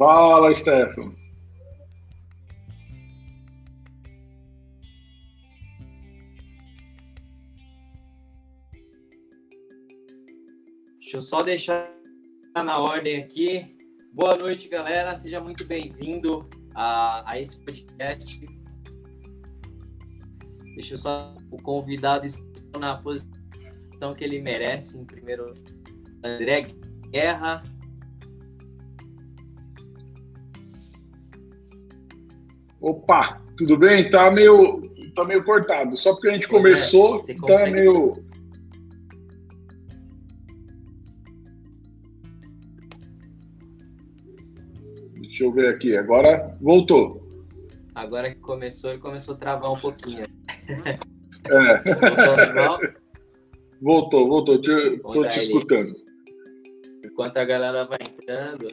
Fala, Stefano. Deixa eu só deixar na ordem aqui. Boa noite, galera. Seja muito bem-vindo a, a esse podcast. Deixa eu só o convidado na posição que ele merece. Em primeiro, André Guerra. Opa, tudo bem? Tá meio, tá meio cortado. Só porque a gente começou, é, tá meio. Deixa eu ver aqui. Agora voltou. Agora que começou, ele começou a travar um pouquinho. É. Voltou, voltou. Estou te escutando. Enquanto a galera vai entrando,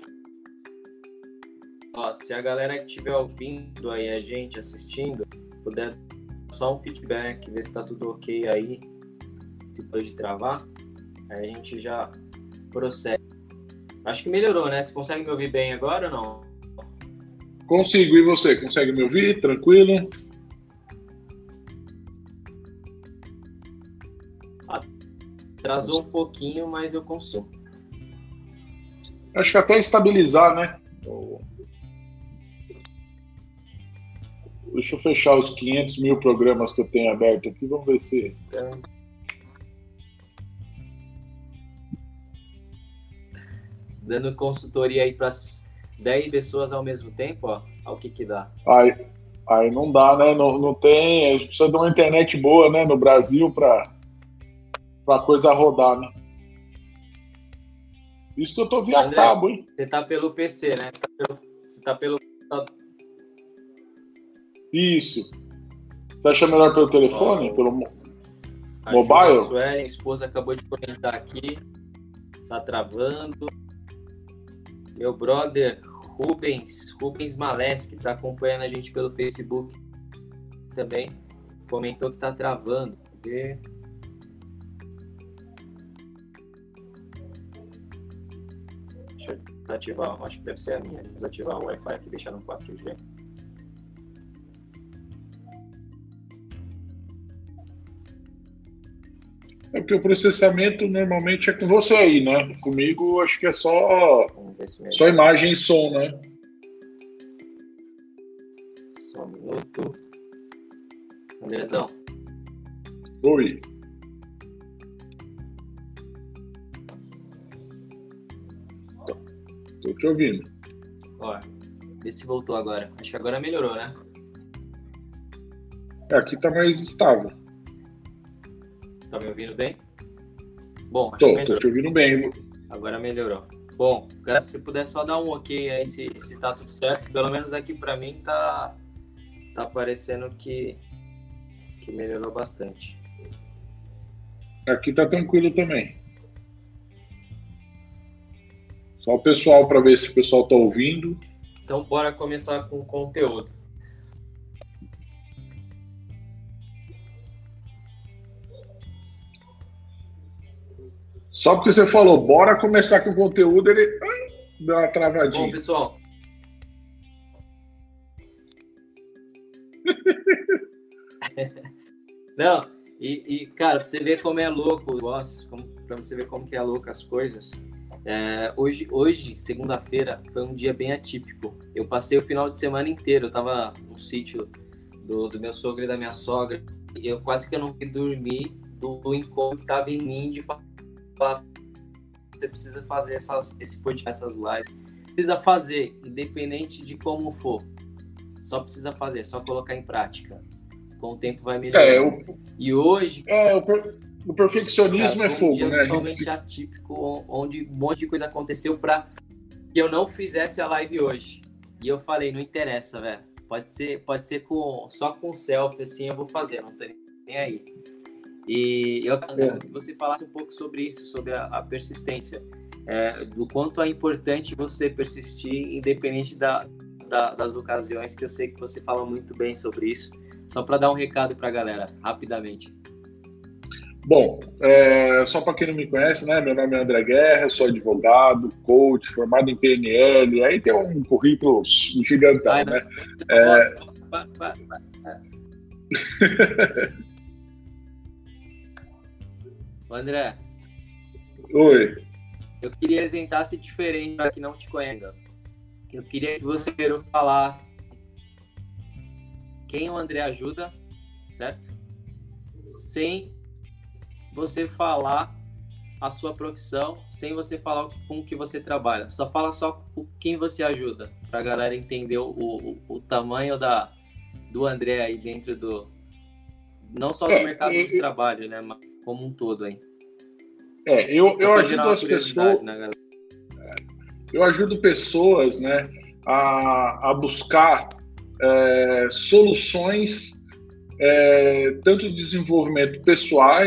ó, se a galera que estiver ouvindo aí, a gente assistindo, puder só um feedback, ver se tá tudo ok aí, se pode travar, aí a gente já prossegue. Acho que melhorou, né? Você consegue me ouvir bem agora ou não? Consigo, e você? Consegue me ouvir? Tranquilo? Atrasou um pouquinho, mas eu consigo. Acho que até estabilizar, né? Deixa eu fechar os 500 mil programas que eu tenho aberto aqui. Vamos ver se. Dando consultoria aí para 10 pessoas ao mesmo tempo, ó, o que que dá? Aí, aí não dá, né? Não, não tem. A gente precisa de uma internet boa, né, no Brasil para a coisa rodar, né? Isso que eu tô via André, cabo, hein? Você tá pelo PC, né? Você tá pelo. Você tá pelo... Isso. Você acha melhor pelo telefone? pelo a mobile? Sueli, minha esposa acabou de comentar aqui. Tá travando. Meu brother Rubens, Rubens Malés, que está acompanhando a gente pelo Facebook também, comentou que está travando. Ver. Deixa eu desativar, acho que deve ser a minha, desativar o Wi-Fi aqui, deixar no 4G. É porque o processamento normalmente é com você aí, né? Comigo acho que é só, só imagem e som, né? Só um minuto. Andrezão. Oi. Tô te ouvindo. Ó, vê se voltou agora. Acho que agora melhorou, né? É, aqui tá mais estável. Tá me ouvindo bem? Bom, acho tô, que tô te ouvindo bem. Agora melhorou. Bom, se puder só dar um ok aí se, se tá tudo certo, pelo menos aqui para mim tá tá parecendo que que melhorou bastante. Aqui tá tranquilo também. Só o pessoal para ver se o pessoal tá ouvindo. Então bora começar com o conteúdo. Só porque você falou, bora começar com o conteúdo, ele deu uma travadinha. Bom, pessoal. Não, e, e, cara, pra você ver como é louco o negócio, pra você ver como que é louco as coisas. É, hoje, hoje segunda-feira, foi um dia bem atípico. Eu passei o final de semana inteiro, eu tava no sítio do, do meu sogro e da minha sogra, e eu quase que eu não dormi do, do encontro que tava em mim de falar você precisa fazer essas, esse podcast, essas lives. Precisa fazer, independente de como for. Só precisa fazer, só colocar em prática. Com o tempo vai melhorar. É, o, e hoje. É, o, per, o perfeccionismo cara, é fogo, um dia né? totalmente gente... atípico, onde um monte de coisa aconteceu para que eu não fizesse a live hoje. E eu falei, não interessa, velho. Pode ser, pode ser com, só com selfie, assim, eu vou fazer, não tô nem aí. E eu queria que você falasse um pouco sobre isso, sobre a, a persistência, é, do quanto é importante você persistir, independente da, da, das ocasiões, que eu sei que você fala muito bem sobre isso. Só para dar um recado para a galera, rapidamente. Bom, é, só para quem não me conhece, né? Meu nome é André Guerra, sou advogado, coach, formado em PNL, aí tem um currículo gigantão, vai, né? É... Vai, André. Oi. Eu queria apresentar-se diferente para quem não te conhece. Eu queria que você falasse quem o André ajuda, certo? Sem você falar a sua profissão, sem você falar com o que você trabalha. Só fala só com quem você ajuda, para a galera entender o, o, o, tamanho da, do André aí dentro do. Não só do é, mercado de trabalho, né? Mas como um todo aí. É, eu, eu ajudo as pessoas. Né, eu ajudo pessoas né, a, a buscar é, soluções é, tanto de desenvolvimento pessoal,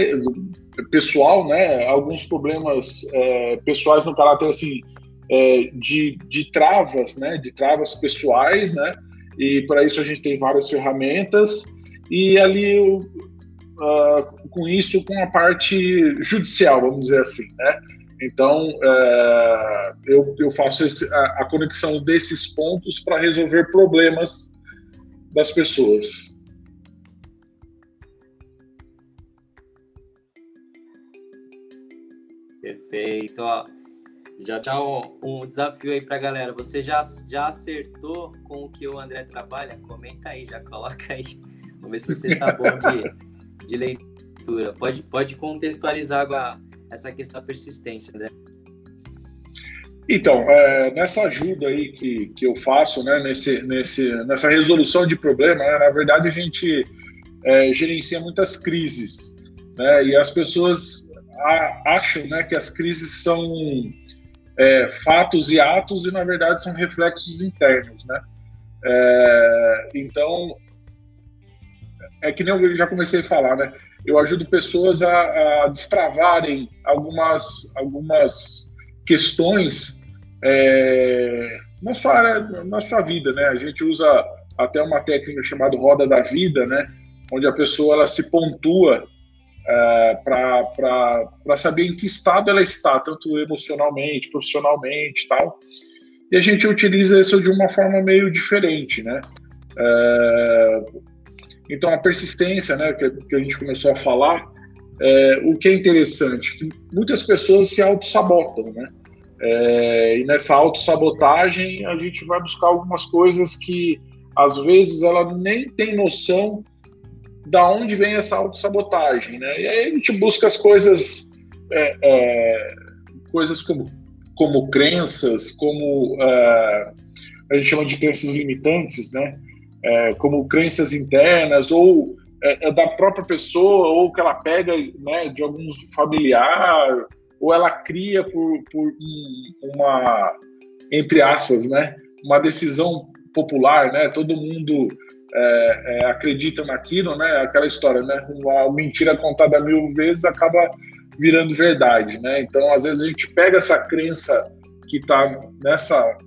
pessoal, né? Alguns problemas é, pessoais no caráter assim é, de, de travas, né? De travas pessoais, né? E para isso a gente tem várias ferramentas e ali uh, com isso com a parte judicial, vamos dizer assim, né? Então uh, eu, eu faço esse, a, a conexão desses pontos para resolver problemas das pessoas. Perfeito. Ó, já tá um, um desafio aí pra galera. Você já, já acertou com o que o André trabalha? Comenta aí, já coloca aí. Vamos ver se você tá bom de, de leitura. Pode, pode contextualizar agora essa questão da persistência, né? Então, é, nessa ajuda aí que, que eu faço, né, nesse, nesse, nessa resolução de problema, né, na verdade a gente é, gerencia muitas crises, né, e as pessoas acham né, que as crises são é, fatos e atos e na verdade são reflexos internos, né? É, então é que nem eu já comecei a falar, né? Eu ajudo pessoas a, a destravarem algumas algumas questões é, na sua na sua vida, né? A gente usa até uma técnica chamada roda da vida, né? Onde a pessoa ela se pontua é, para saber em que estado ela está, tanto emocionalmente, profissionalmente tal. E a gente utiliza isso de uma forma meio diferente, né? É, então, a persistência, né, que, que, a gente começou a falar, é, o que é interessante, que muitas pessoas se auto-sabotam, né? É, e nessa autossabotagem a gente vai buscar algumas coisas que às vezes ela nem tem noção da onde vem essa autossabotagem, né? E aí a gente busca as coisas, é, é, coisas como, como crenças, como é, a gente chama de crenças limitantes, né? É, como crenças internas ou é, é da própria pessoa ou que ela pega né, de algum familiar ou ela cria por, por uma entre aspas, né? Uma decisão popular, né? Todo mundo é, é, acreditam naquilo, né? Aquela história, né? Uma mentira contada mil vezes acaba virando verdade, né? Então, às vezes a gente pega essa crença que está nessa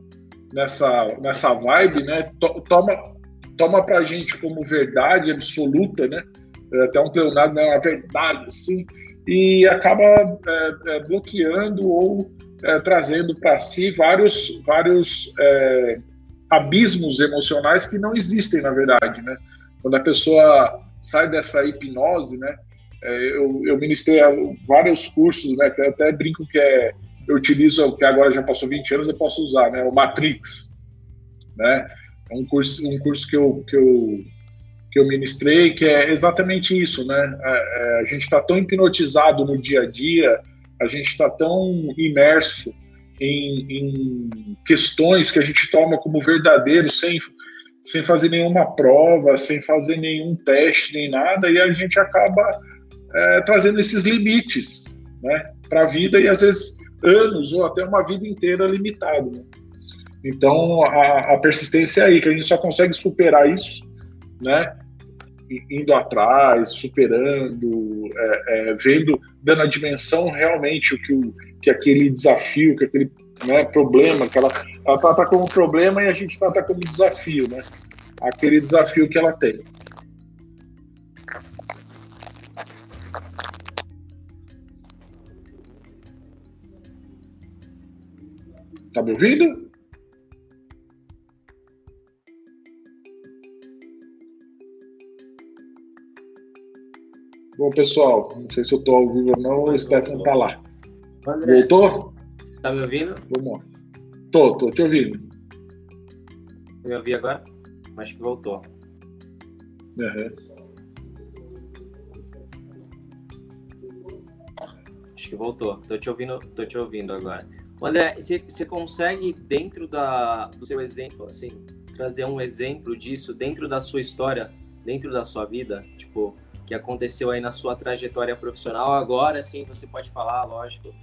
nessa nessa vibe, né? Toma toma para gente como verdade absoluta, né? É até um pleonado, né? Uma verdade, assim, e acaba é, é, bloqueando ou é, trazendo para si vários vários abismos emocionais que não existem, na verdade, né? Quando a pessoa sai dessa hipnose, né? É, eu, eu ministrei vários cursos, né? Eu até brinco que é, eu utilizo, que agora já passou 20 anos, eu posso usar, né? O Matrix, né? É um curso, um curso que eu, que eu, que eu ministrei, que é exatamente isso, né? A, é, a gente está tão hipnotizado no dia a dia, a gente está tão imerso em, em questões que a gente toma como verdadeiros sem, sem fazer nenhuma prova, sem fazer nenhum teste, nem nada, e a gente acaba é, trazendo esses limites né, para a vida e às vezes anos ou até uma vida inteira limitado. Né? Então, a, a persistência é aí, que a gente só consegue superar isso, né? Indo atrás, superando, é, é, vendo, dando a dimensão realmente o que, o, que aquele desafio, que aquele né, problema, que ela, ela trata como problema e a gente trata como desafio, né? Aquele desafio que ela tem. Tá me ouvindo? Bom, pessoal, não sei se eu estou ao vivo ou não, o Stefano está lá. André, Voltou? Tá me ouvindo? Vamos lá. Tô, tô te ouvindo. Me ouvi agora? Acho que voltou. Uhum. Acho que voltou. Tô te ouvindo, tô te ouvindo agora. André, você, você consegue, dentro da, do seu exemplo, assim, trazer um exemplo disso dentro da sua história, dentro da sua vida? Tipo, que aconteceu aí na sua trajetória profissional. Agora sim você pode falar, lógico,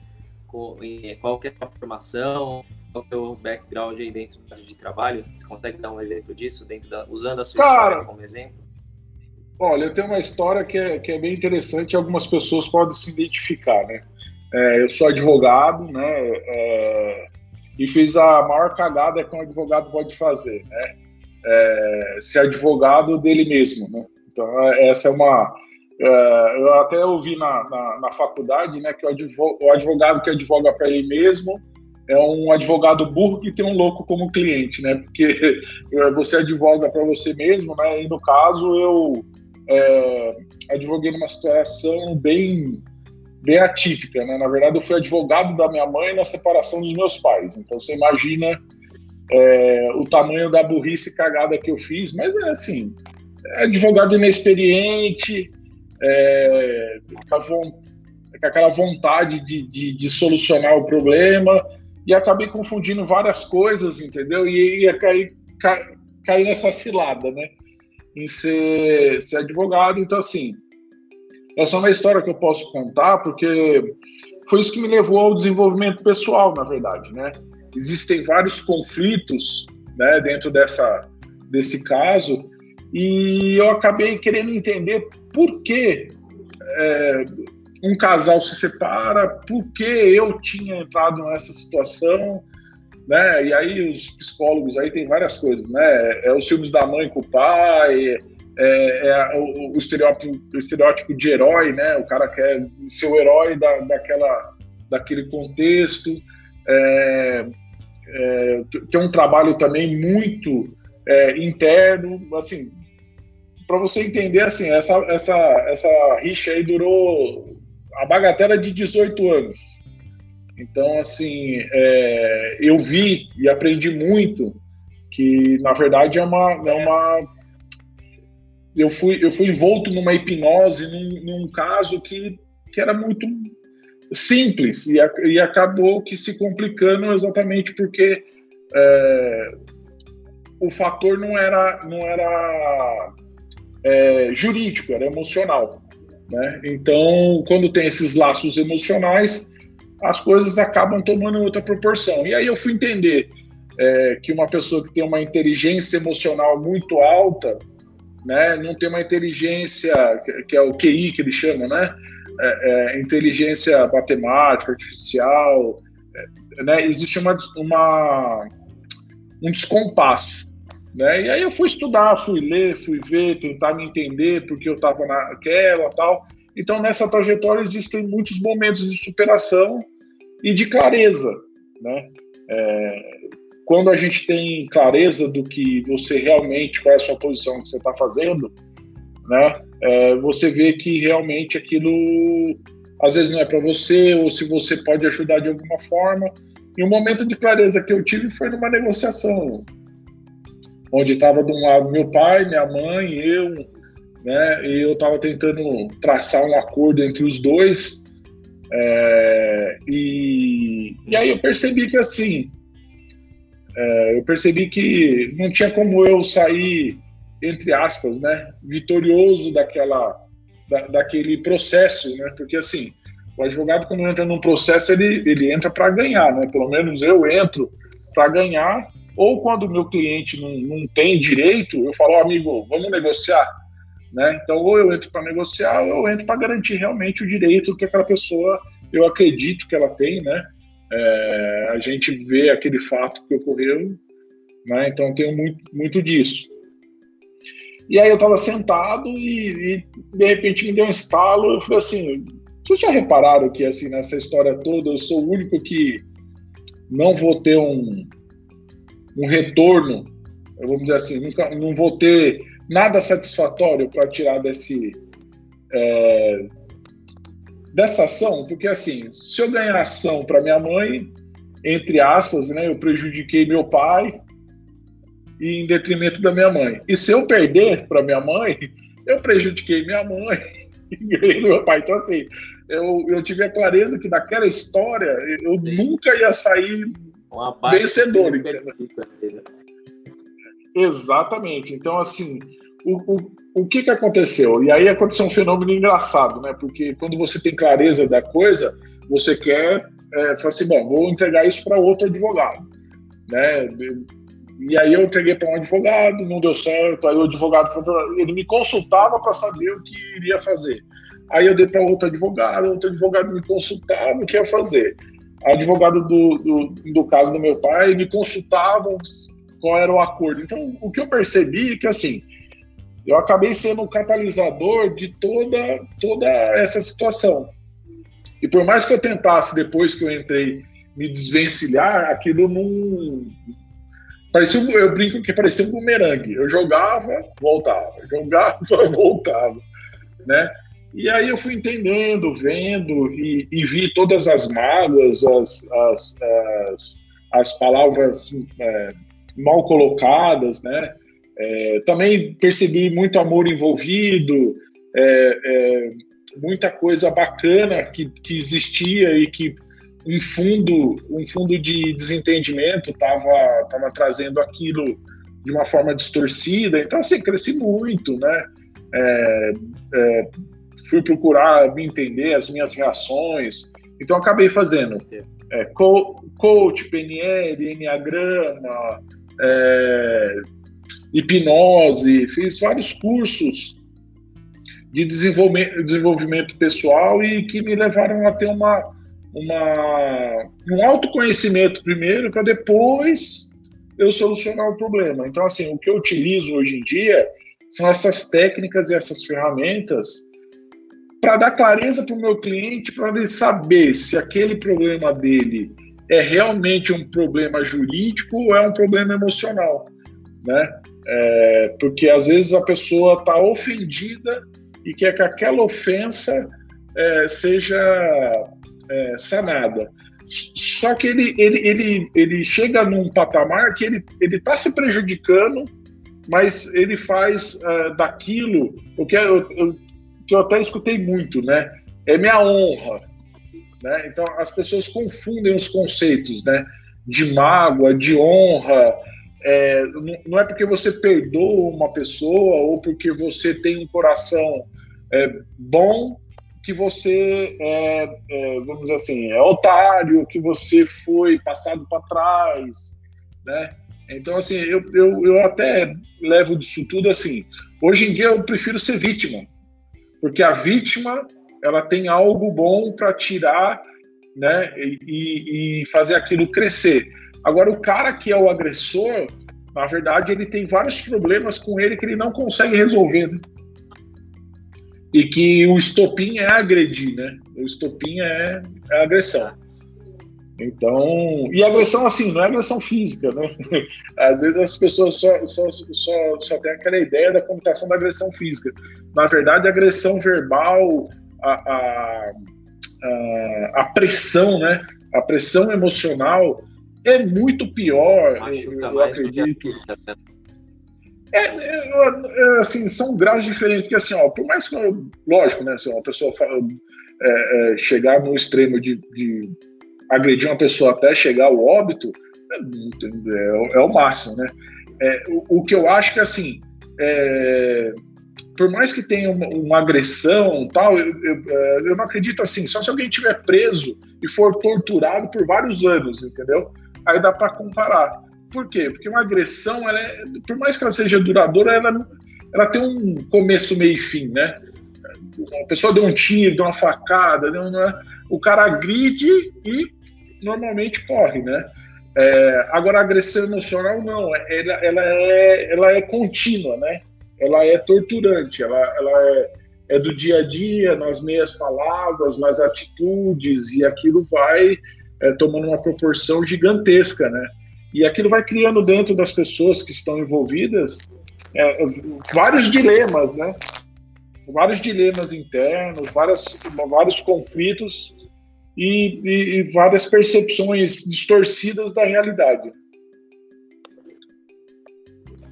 com, qual que é a formação, qual é o background aí dentro de trabalho. Você consegue dar um exemplo disso, dentro da, usando a sua Cara, história como exemplo? Olha, eu tenho uma história que é, que é bem interessante algumas pessoas podem se identificar, né? É, eu sou advogado, né? É, e fiz a maior cagada que um advogado pode fazer, né? É, ser advogado dele mesmo, né? Então, é, essa é uma. É, eu até ouvi na, na, na, faculdade né, que o advogado, o advogado que advoga para ele mesmo é um advogado burro que tem um louco como cliente, né? Porque é, você advoga para você mesmo, né? E no caso eu advoguei numa situação bem bem atípica, né? Na verdade eu fui advogado da minha mãe na separação dos meus pais. Então você imagina é, o tamanho da burrice cagada que eu fiz, mas é assim, advogado inexperiente, é, com, aquela vontade de, de, de, solucionar o problema, e acabei confundindo várias coisas, entendeu? E ia cair, ca, cair nessa cilada, né? Em ser, ser advogado. Então, assim, essa é uma história que eu posso contar, porque foi isso que me levou ao desenvolvimento pessoal, na verdade, né? Existem vários conflitos né, dentro dessa, desse caso, e eu acabei querendo entender por que é, um casal se separa, por que eu tinha entrado nessa situação, né? E aí os psicólogos aí tem várias coisas, né? É os filmes da mãe com o pai, é, é o, o, estereótipo, o, estereótipo, de herói, né? O cara quer ser o herói da, daquela, daquele contexto. É, é, tem um trabalho também muito é, interno, assim, para você entender, assim, essa, essa, essa rixa aí durou a bagatela de 18 anos. Então, assim, é, eu vi e aprendi muito que, na verdade, é uma, é uma eu fui, eu fui envolto numa hipnose, num, num caso que, que era muito simples e, e acabou que se complicando exatamente porque é, o fator não era, não era é, jurídico, era emocional. Né? Então, quando tem esses laços emocionais, as coisas acabam tomando outra proporção. E aí eu fui entender é, que uma pessoa que tem uma inteligência emocional muito alta, né, não tem uma inteligência, que é o QI que eles chamam, né? É, é, inteligência matemática, artificial, é, né? existe uma, uma, um descompasso. Né? E aí eu fui estudar, fui ler, fui ver, tentar me entender porque eu estava naquela tal. Então nessa trajetória existem muitos momentos de superação e de clareza, né? É, quando a gente tem clareza do que você realmente, qual é a sua posição que você está fazendo, né? É, você vê que realmente aquilo às vezes não é para você ou se você pode ajudar de alguma forma. E o momento de clareza que eu tive foi numa negociação onde estava de um lado meu pai, minha mãe, eu, né? E eu estava tentando traçar um acordo entre os dois. É, e, e aí eu percebi que assim, é, eu percebi que não tinha como eu sair entre aspas, né, vitorioso daquela, da, daquele processo, né? Porque assim, o advogado quando entra num processo ele, ele entra para ganhar, né? Pelo menos eu entro para ganhar ou quando o meu cliente não, não tem direito, eu falo, oh, amigo, vamos negociar. Né? Então, ou eu entro para negociar, ou eu entro para garantir realmente o direito que aquela pessoa, eu acredito que ela tem, né? É, a gente vê aquele fato que ocorreu, né? Então, tenho muito, muito disso. E aí eu estava sentado e, e, de repente me deu um estalo, eu falei assim, vocês já repararam que assim nessa história toda eu sou o único que não vou ter um, um retorno, vamos dizer assim, nunca, não vou ter nada satisfatório para tirar desse é, dessa ação, porque assim, se eu ganhar ação para minha mãe, entre aspas, né, eu prejudiquei meu pai e em detrimento da minha mãe. E se eu perder para minha mãe, eu prejudiquei minha mãe e ganhei meu pai. Então assim, eu, eu tive a clareza que daquela história eu nunca ia sair vencedor, entendeu? Exatamente. Então, assim, o, o, o que, que aconteceu? E aí aconteceu um fenômeno engraçado, né? Porque quando você tem clareza da coisa, você quer é, falar assim, bom, vou entregar isso para outro advogado, né? E aí eu entreguei para um advogado, não deu certo, aí o advogado ele me consultava para saber o que iria fazer. Aí eu dei para outro advogado, outro advogado me consultava o que ia fazer. A advogada do, do, do caso do meu pai me consultavam qual era o acordo. Então, o que eu percebi é que, assim, eu acabei sendo o catalisador de toda, toda essa situação. E por mais que eu tentasse, depois que eu entrei, me desvencilhar, aquilo não. Parecia, eu brinco que parecia um bumerangue. Eu jogava, voltava, jogava, voltava, né? E aí eu fui entendendo, vendo e, e vi todas as mágoas, as, as, as, as palavras é, mal colocadas, né? É, também percebi muito amor envolvido, é, é, muita coisa bacana que, que existia e que um fundo, um fundo de desentendimento estava tava trazendo aquilo de uma forma distorcida. Então, assim, cresci muito, né? É, é, fui procurar me entender, as minhas reações. Então, acabei fazendo é, coach, PNL, Enneagrama, é, hipnose, fiz vários cursos de desenvolvimento, desenvolvimento pessoal e que me levaram a ter uma, uma, um autoconhecimento primeiro, para depois eu solucionar o problema. Então, assim, o que eu utilizo hoje em dia são essas técnicas e essas ferramentas para dar clareza para o meu cliente, para ele saber se aquele problema dele é realmente um problema jurídico ou é um problema emocional, né? É, porque às vezes a pessoa está ofendida e quer que aquela ofensa é, seja é, sanada. Só que ele, ele, ele, ele chega num patamar que ele está se prejudicando, mas ele faz uh, daquilo o que eu, eu, que eu até escutei muito, né? É minha honra. Né? Então as pessoas confundem os conceitos né? de mágoa, de honra, é, não é porque você perdoa uma pessoa ou porque você tem um coração é, bom que você é, é, vamos dizer assim, é otário, que você foi passado para trás, né? Então, assim, eu, eu, eu até levo disso tudo assim. Hoje em dia eu prefiro ser vítima, porque a vítima ela tem algo bom para tirar, né? E, e fazer aquilo crescer. Agora, o cara que é o agressor, na verdade, ele tem vários problemas com ele que ele não consegue resolver. Né? E que o estopim é agredir, né? O estopim é, é agressão. Então, e agressão assim, não é agressão física, né? Às vezes as pessoas só, só, só, só têm aquela ideia da computação da agressão física. Na verdade, a agressão verbal, a, a, a, a pressão, né? A pressão emocional, é muito pior, eu, eu acredito. É, é, é, assim, são graus diferentes, porque assim, ó, por mais que, lógico, né, assim, uma pessoa é, é, chegar no extremo de, de, agredir uma pessoa até chegar ao óbito, é, é o máximo, né? O, o, que eu acho que, assim, por mais que tenha uma, uma agressão tal, eu, eu, eu, não acredito assim, só se alguém tiver preso e for torturado por vários anos, entendeu? aí dá para comparar. Por quê? Porque uma agressão, ela é, por mais que ela seja duradoura, ela, ela tem um começo, meio e fim, né? A pessoa deu um tiro, deu uma facada, deu uma, o cara agride e normalmente corre, né? É, agora, a agressão emocional, não, ela, ela, é, ela é contínua, né? Ela é torturante, ela, ela é, é do dia a dia, nas meias palavras, nas atitudes, e aquilo vai é, tomando uma proporção gigantesca, né? E aquilo vai criando dentro das pessoas que estão envolvidas é, vários dilemas, né? Vários dilemas internos, várias, vários conflitos e, e, e várias percepções distorcidas da realidade.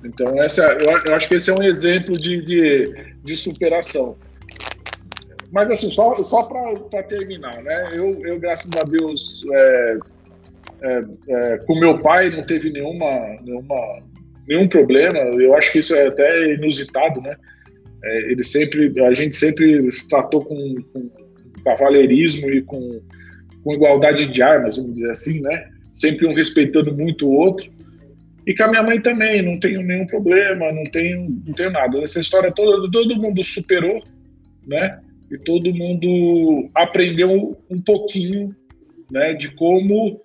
Então, essa, eu, eu, acho que esse é um exemplo de, de, de superação. Mas, assim, só, só para terminar, né? Eu, eu, graças a Deus, é, é, é, com meu pai não teve nenhuma, nenhuma, nenhum problema. Eu acho que isso é até inusitado, né? É, ele sempre, a gente sempre tratou com, com e com, com igualdade de armas, vamos dizer assim, né? Sempre um respeitando muito o outro. E com a minha mãe também, não tenho nenhum problema, não tenho, não tenho nada. Essa história toda, todo mundo superou, né? E todo mundo aprendeu um pouquinho, né? De como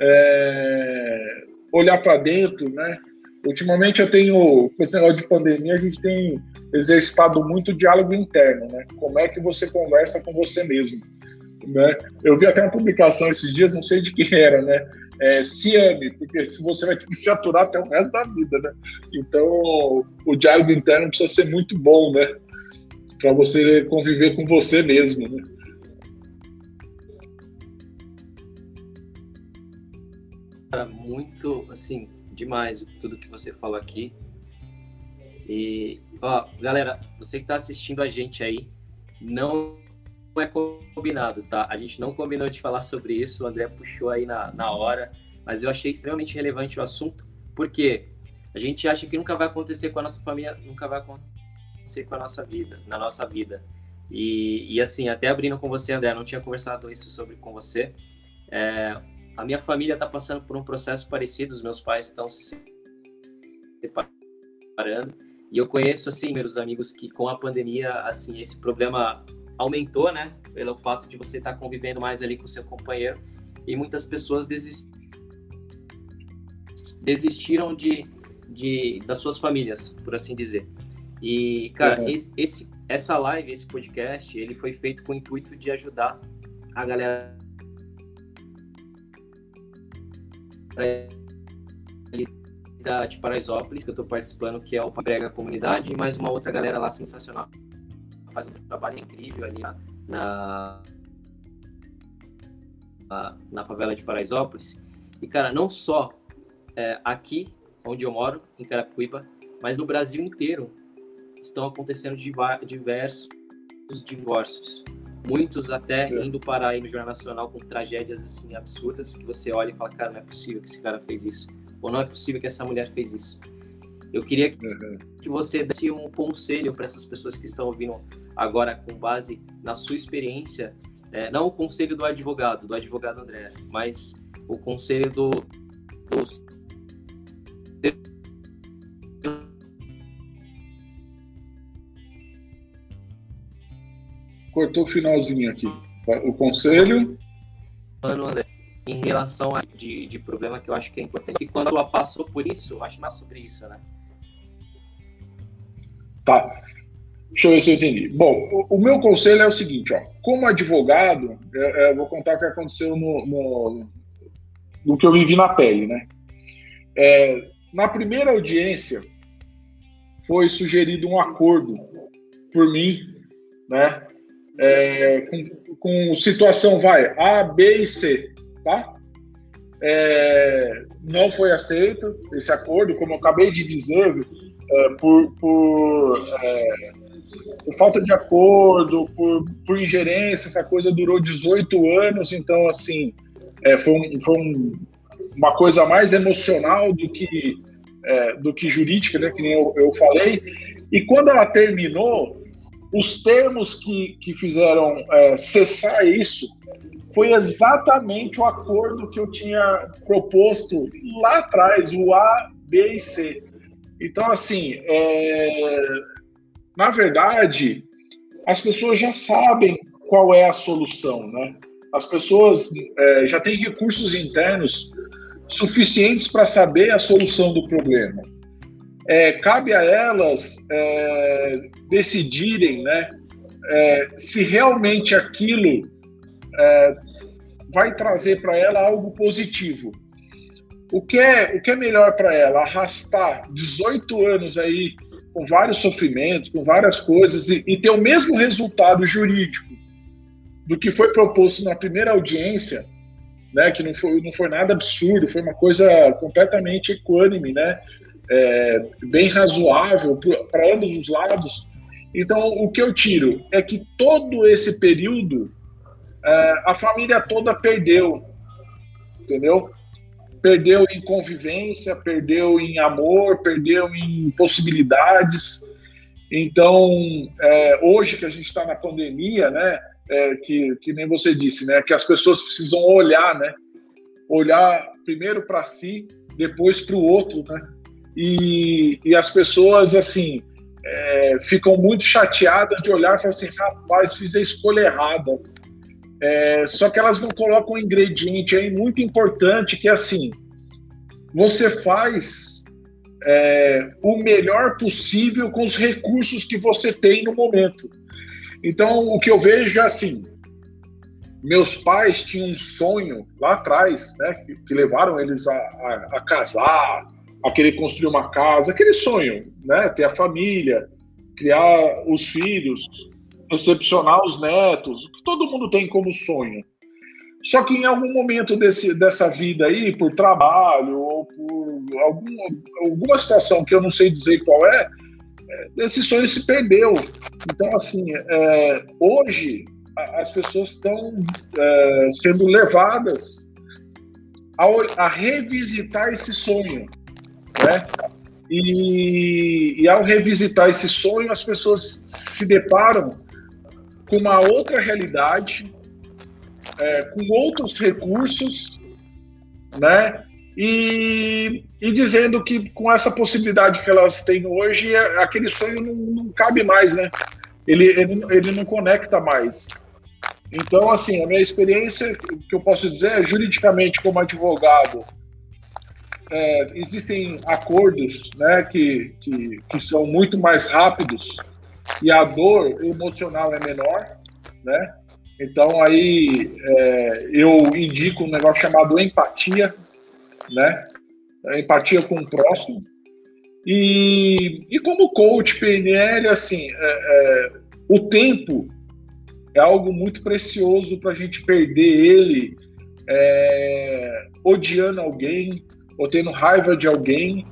é, olhar para dentro, né? Ultimamente eu tenho, com esse negócio de pandemia, a gente tem exercitado muito diálogo interno, né? Como é que você conversa com você mesmo, né? Eu vi até uma publicação esses dias, não sei de quem era, né? É, se ame, porque você vai ter que se aturar até o resto da vida, né? Então, o diálogo interno precisa ser muito bom, né? Para você conviver com você mesmo, né? Muito, assim, demais tudo que você falou aqui. E, ó, galera, você que está assistindo a gente aí, não é combinado, tá? A gente não combinou de falar sobre isso, o André puxou aí na, na hora, mas eu achei extremamente relevante o assunto, porque a gente acha que nunca vai acontecer com a nossa família, nunca vai acontecer com a nossa vida, na nossa vida. E, e assim, até abrindo com você, André, não tinha conversado isso sobre com você. É, a minha família está passando por um processo parecido, os meus pais estão se separando. E eu conheço, assim, meus amigos que com a pandemia, assim, esse problema aumentou, né? Pelo fato de você estar tá convivendo mais ali com o seu companheiro. E muitas pessoas desistiram de, de, das suas famílias, por assim dizer. E, cara, uhum. esse, essa live, esse podcast, ele foi feito com o intuito de ajudar a galera da, de Paraisópolis, que eu estou participando, que é o Prega Comunidade, e mais uma outra galera lá sensacional. Faz um trabalho incrível ali na, na, na favela de Paraisópolis. E, cara, não só é, aqui, onde eu moro, em Carapicuíba, mas no Brasil inteiro estão acontecendo diversos divórcios muitos até é. indo para aí no Jornal Nacional com tragédias assim absurdas que você olha e fala, cara, não é possível que esse cara fez isso, ou não é possível que essa mulher fez isso. Eu queria que, uhum. que você desse um conselho para essas pessoas que estão ouvindo agora com base na sua experiência, é, não o conselho do advogado, do advogado André, mas o conselho do, do Cortou o finalzinho aqui. O conselho. Em relação a de, de problema que eu acho que é importante. E quando ela passou por isso, eu acho mais sobre isso, né? Tá. Deixa eu ver se eu entendi. Bom, o, meu conselho é o seguinte, ó. Como advogado, eu, eu vou contar o que aconteceu no, no, no que eu vivi na pele, né? É, na primeira audiência, foi sugerido um acordo por mim, né? é, com, com, situação, vai, A, B e C, tá? É, não foi aceito esse acordo, como eu acabei de dizer, é, por, por, é, por, falta de acordo, por, por, ingerência, essa coisa durou 18 anos, então, assim, é, foi, um, foi um, uma coisa mais emocional do que, é, do que jurídica, né, que nem eu, eu falei, e quando ela terminou, os termos que, que fizeram é, cessar isso foi exatamente o acordo que eu tinha proposto lá atrás, o A, B e C. Então, assim, é, na verdade, as pessoas já sabem qual é a solução, né? As pessoas é, já têm recursos internos suficientes para saber a solução do problema é, cabe a elas é, decidirem né, é, se realmente aquilo é, vai trazer para ela algo positivo. O que é, o que é melhor para ela? Arrastar 18 anos aí com vários sofrimentos, com várias coisas e, e ter o mesmo resultado jurídico do que foi proposto na primeira audiência, né, que não foi, não foi nada absurdo, foi uma coisa completamente equânime, né, é, bem razoável para ambos os lados. Então, o que eu tiro é que todo esse período é, a família toda perdeu, entendeu? Perdeu em convivência, perdeu em amor, perdeu em possibilidades. Então, é, hoje que a gente está na pandemia, né, é, que, que nem você disse, né, que as pessoas precisam olhar, né, olhar primeiro para si, depois para o outro, né, e, e as pessoas, assim, é, ficam muito chateadas de olhar e falar assim, rapaz, fiz a escolha errada. É, só que elas não colocam um ingrediente aí muito importante que é assim, você faz é, o melhor possível com os recursos que você tem no momento. Então, o que eu vejo é assim, meus pais tinham um sonho lá atrás, né, que, que levaram eles a, a, a casar, a querer construir uma casa, aquele sonho, né? Ter a família, criar os filhos, recepcionar os netos, todo mundo tem como sonho. Só que em algum momento desse, dessa vida aí, por trabalho ou por algum, alguma situação que eu não sei dizer qual é, é esse sonho se perdeu. Então, assim, é, hoje as pessoas estão é, sendo levadas a, a revisitar esse sonho né? E, e ao revisitar esse sonho, as pessoas se deparam com uma outra realidade, é, com outros recursos, né? E, e, dizendo que com essa possibilidade que elas têm hoje, é, aquele sonho não, não cabe mais, né? Ele, ele, ele não conecta mais. Então, assim, a minha experiência, que eu posso dizer, é, juridicamente como advogado, é, existem acordos né, que, que, que, são muito mais rápidos e a dor emocional é menor, né? Então aí é, eu indico um negócio chamado empatia, né? Empatia com o próximo. E, e como coach PNL, assim, é, é, o tempo é algo muito precioso para a gente perder ele é, odiando alguém, ou tendo raiva de alguém,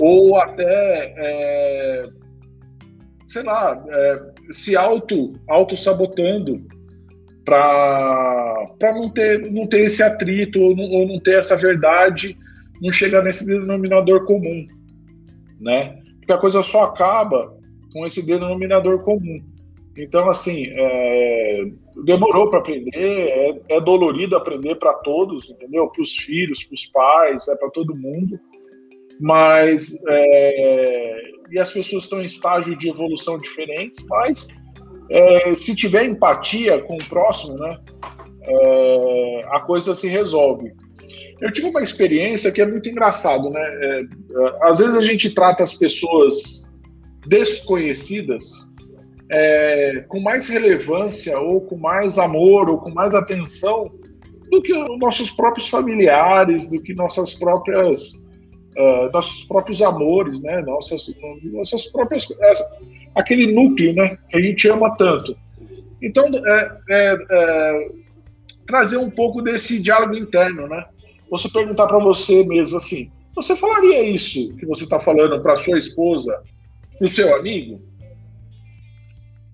ou até, é, sei lá, é, se auto, auto sabotando para não ter, não ter esse atrito ou não, ou não ter essa verdade, não chegar nesse denominador comum, né? Porque a coisa só acaba com esse denominador comum. Então, assim, é, demorou para aprender, é, é, dolorido aprender para todos, entendeu? Para os filhos, para os pais, é para todo mundo. Mas, é, e as pessoas estão em estágio de evolução diferentes, mas é, se tiver empatia com o próximo, né, é, a coisa se resolve. Eu tive uma experiência que é muito engraçado, né? É, às vezes a gente trata as pessoas desconhecidas é, com mais relevância, ou com mais amor, ou com mais atenção do que os nossos próprios familiares, do que nossas próprias, uh, nossos próprios amores, né? Nossas, nossas próprias, aquele núcleo, né? Que a gente ama tanto. Então, é, é, é, trazer um pouco desse diálogo interno, né? Você perguntar para você mesmo assim, você falaria isso que você está falando para sua esposa, para o seu amigo?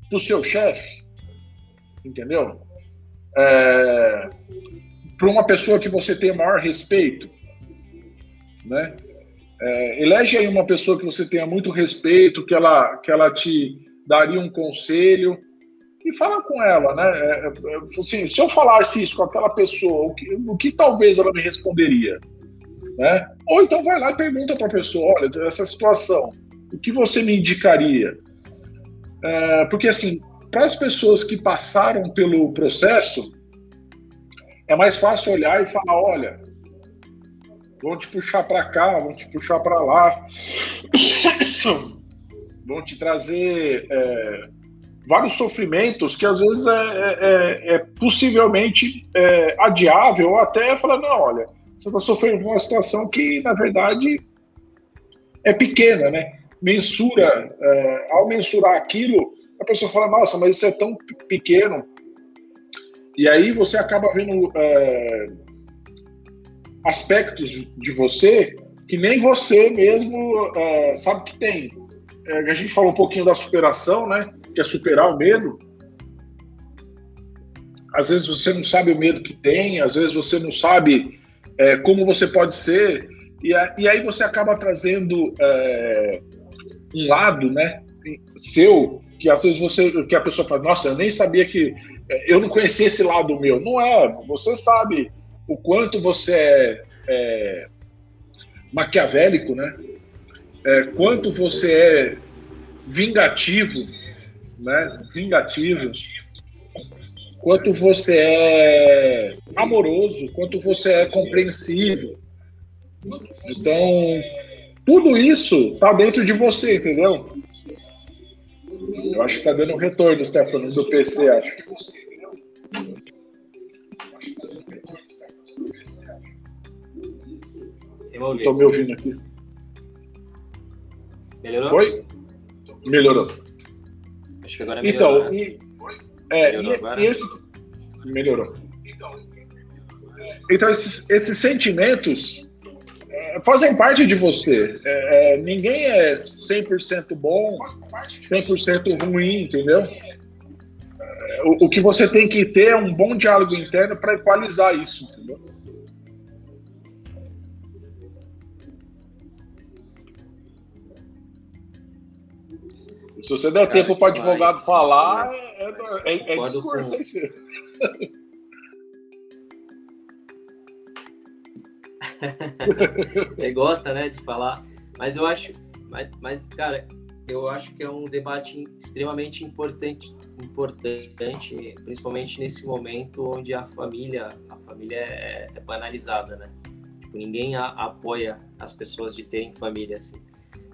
para o seu chefe, entendeu? É, para uma pessoa que você tem maior respeito, né? É, elege aí uma pessoa que você tenha muito respeito, que ela, que ela te daria um conselho e fala com ela, né? É, é assim, se eu falasse isso com aquela pessoa, o que, o que talvez ela me responderia, né? Ou então vai lá e pergunta para a pessoa, olha, essa situação, o que você me indicaria? É, porque, assim, para as pessoas que passaram pelo processo, é mais fácil olhar e falar: olha, vão te puxar para cá, vão te puxar para lá, vão te trazer é, vários sofrimentos que às vezes é, é, é, é possivelmente é, adiável, ou até falar, não, olha, você está sofrendo uma situação que, na verdade, é pequena, né? Mensura, é, ao mensurar aquilo, a pessoa fala, nossa, mas isso é tão pequeno. E aí você acaba vendo aspectos de você que nem você mesmo sabe que tem. a gente falou um pouquinho da superação, né? que é superar o medo. Às vezes você não sabe o medo que tem, às vezes você não sabe é, como você pode ser, e, a, e aí você acaba trazendo é, um lado, né, seu, que às vezes você, que a pessoa fala, nossa, eu nem sabia que, é, eu não conhecia esse lado meu. Não é, você sabe o quanto você é, é maquiavélico, né? É, quanto você é vingativo, né, vingativo, quanto você é amoroso, quanto você é compreensivo. Então, tudo isso tá dentro de você, entendeu? Eu acho que tá dando retorno, Stefano, do PC, acho. Estou me ouvindo aqui. Melhorou? Oi? Melhorou. Acho que agora melhorou. Então, e, é, melhorou e, agora? E esses, melhorou. Então, esses, esses sentimentos é, fazem parte de você. É, é, ninguém é 100% bom, 100% ruim, entendeu? É, o, o que você tem que ter é um bom diálogo interno para equalizar isso, entendeu? Se você der Cara, tempo para o advogado falar, é, é, é discurso, hein, filho? Ele gosta, né, de falar. Mas eu acho, mas, mas, cara, eu acho que é um debate extremamente importante, importante, principalmente nesse momento onde a família, a família é, é banalizada, né? Tipo, ninguém a, apoia as pessoas de terem família, assim.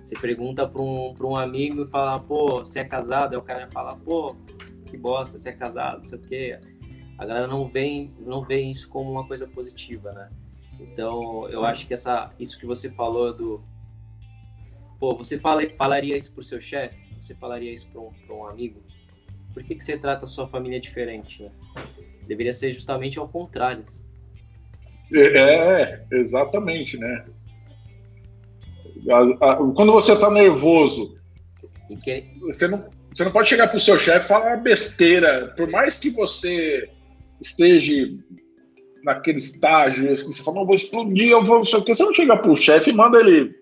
Você pergunta para um, um amigo e fala, pô, você é casado? Aí o cara fala, pô, que bosta, você é casado, não sei o quê. A galera não vê, não vê isso como uma coisa positiva, né? Então, eu acho que essa, isso que você falou do. Pô, você fala, falaria isso pro seu chefe? Você falaria isso para um, um amigo? Por que, que você trata a sua família diferente, né? Deveria ser justamente ao contrário. É, exatamente, né? Quando você está nervoso, você, não, você não pode chegar para o seu chefe e falar uma besteira. Por mais que você esteja naquele estágio, assim, você fala, não, vou explodir, eu vou não sei o quê. Você não chega para o chefe e manda ele.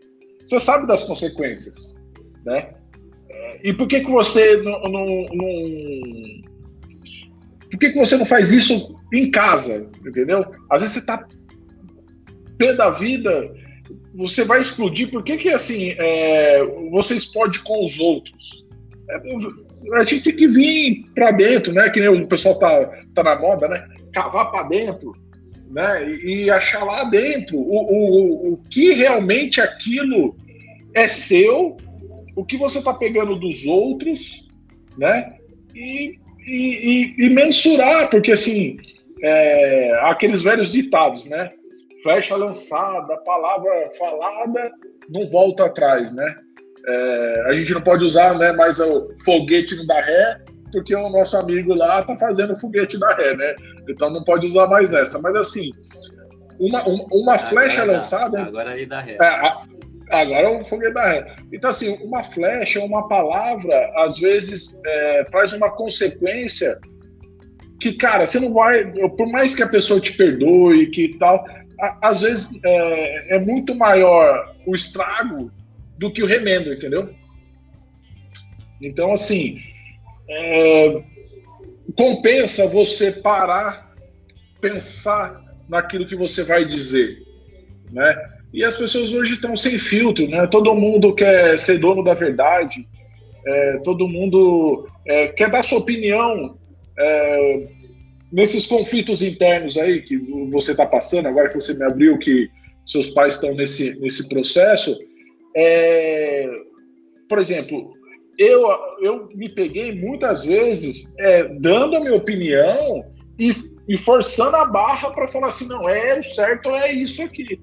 Você sabe das consequências, né? É, e por que, que você não, não, não... Por que, que você não faz isso em casa, entendeu? Às vezes você está pé da vida você vai explodir, por que que, assim, é, você explode com os outros? É, a gente tem que vir para dentro, né? Que nem o pessoal tá, tá na moda, né? Cavar para dentro, né? E, e, achar lá dentro o, o, o que realmente aquilo é seu, o que você tá pegando dos outros, né? E, e, e mensurar, porque assim, é, aqueles velhos ditados, né? Flecha lançada, palavra falada, não volta atrás, né? É, a gente não pode usar né, mais o foguete não dá ré, porque o nosso amigo lá tá fazendo foguete da ré, né? Então não pode usar mais essa. Mas assim, uma, uma, uma flecha agora lançada. Dá, agora ele dá ré. É, agora é um foguete da ré. Então, assim, uma flecha, uma palavra, às vezes é, traz uma consequência que, cara, você não vai. Por mais que a pessoa te perdoe, que tal, às vezes é, é, muito maior o estrago do que o remendo, entendeu? Então, assim, é, compensa você parar, pensar naquilo que você vai dizer, né? E as pessoas hoje estão sem filtro, né? Todo mundo quer ser dono da verdade, é, todo mundo é, quer dar sua opinião é, nesses conflitos internos aí que você está passando, agora que você me abriu que seus pais estão nesse, nesse processo, é, por exemplo, eu, eu me peguei muitas vezes é, dando a minha opinião e, e forçando a barra para falar assim, não, é o certo é isso aqui.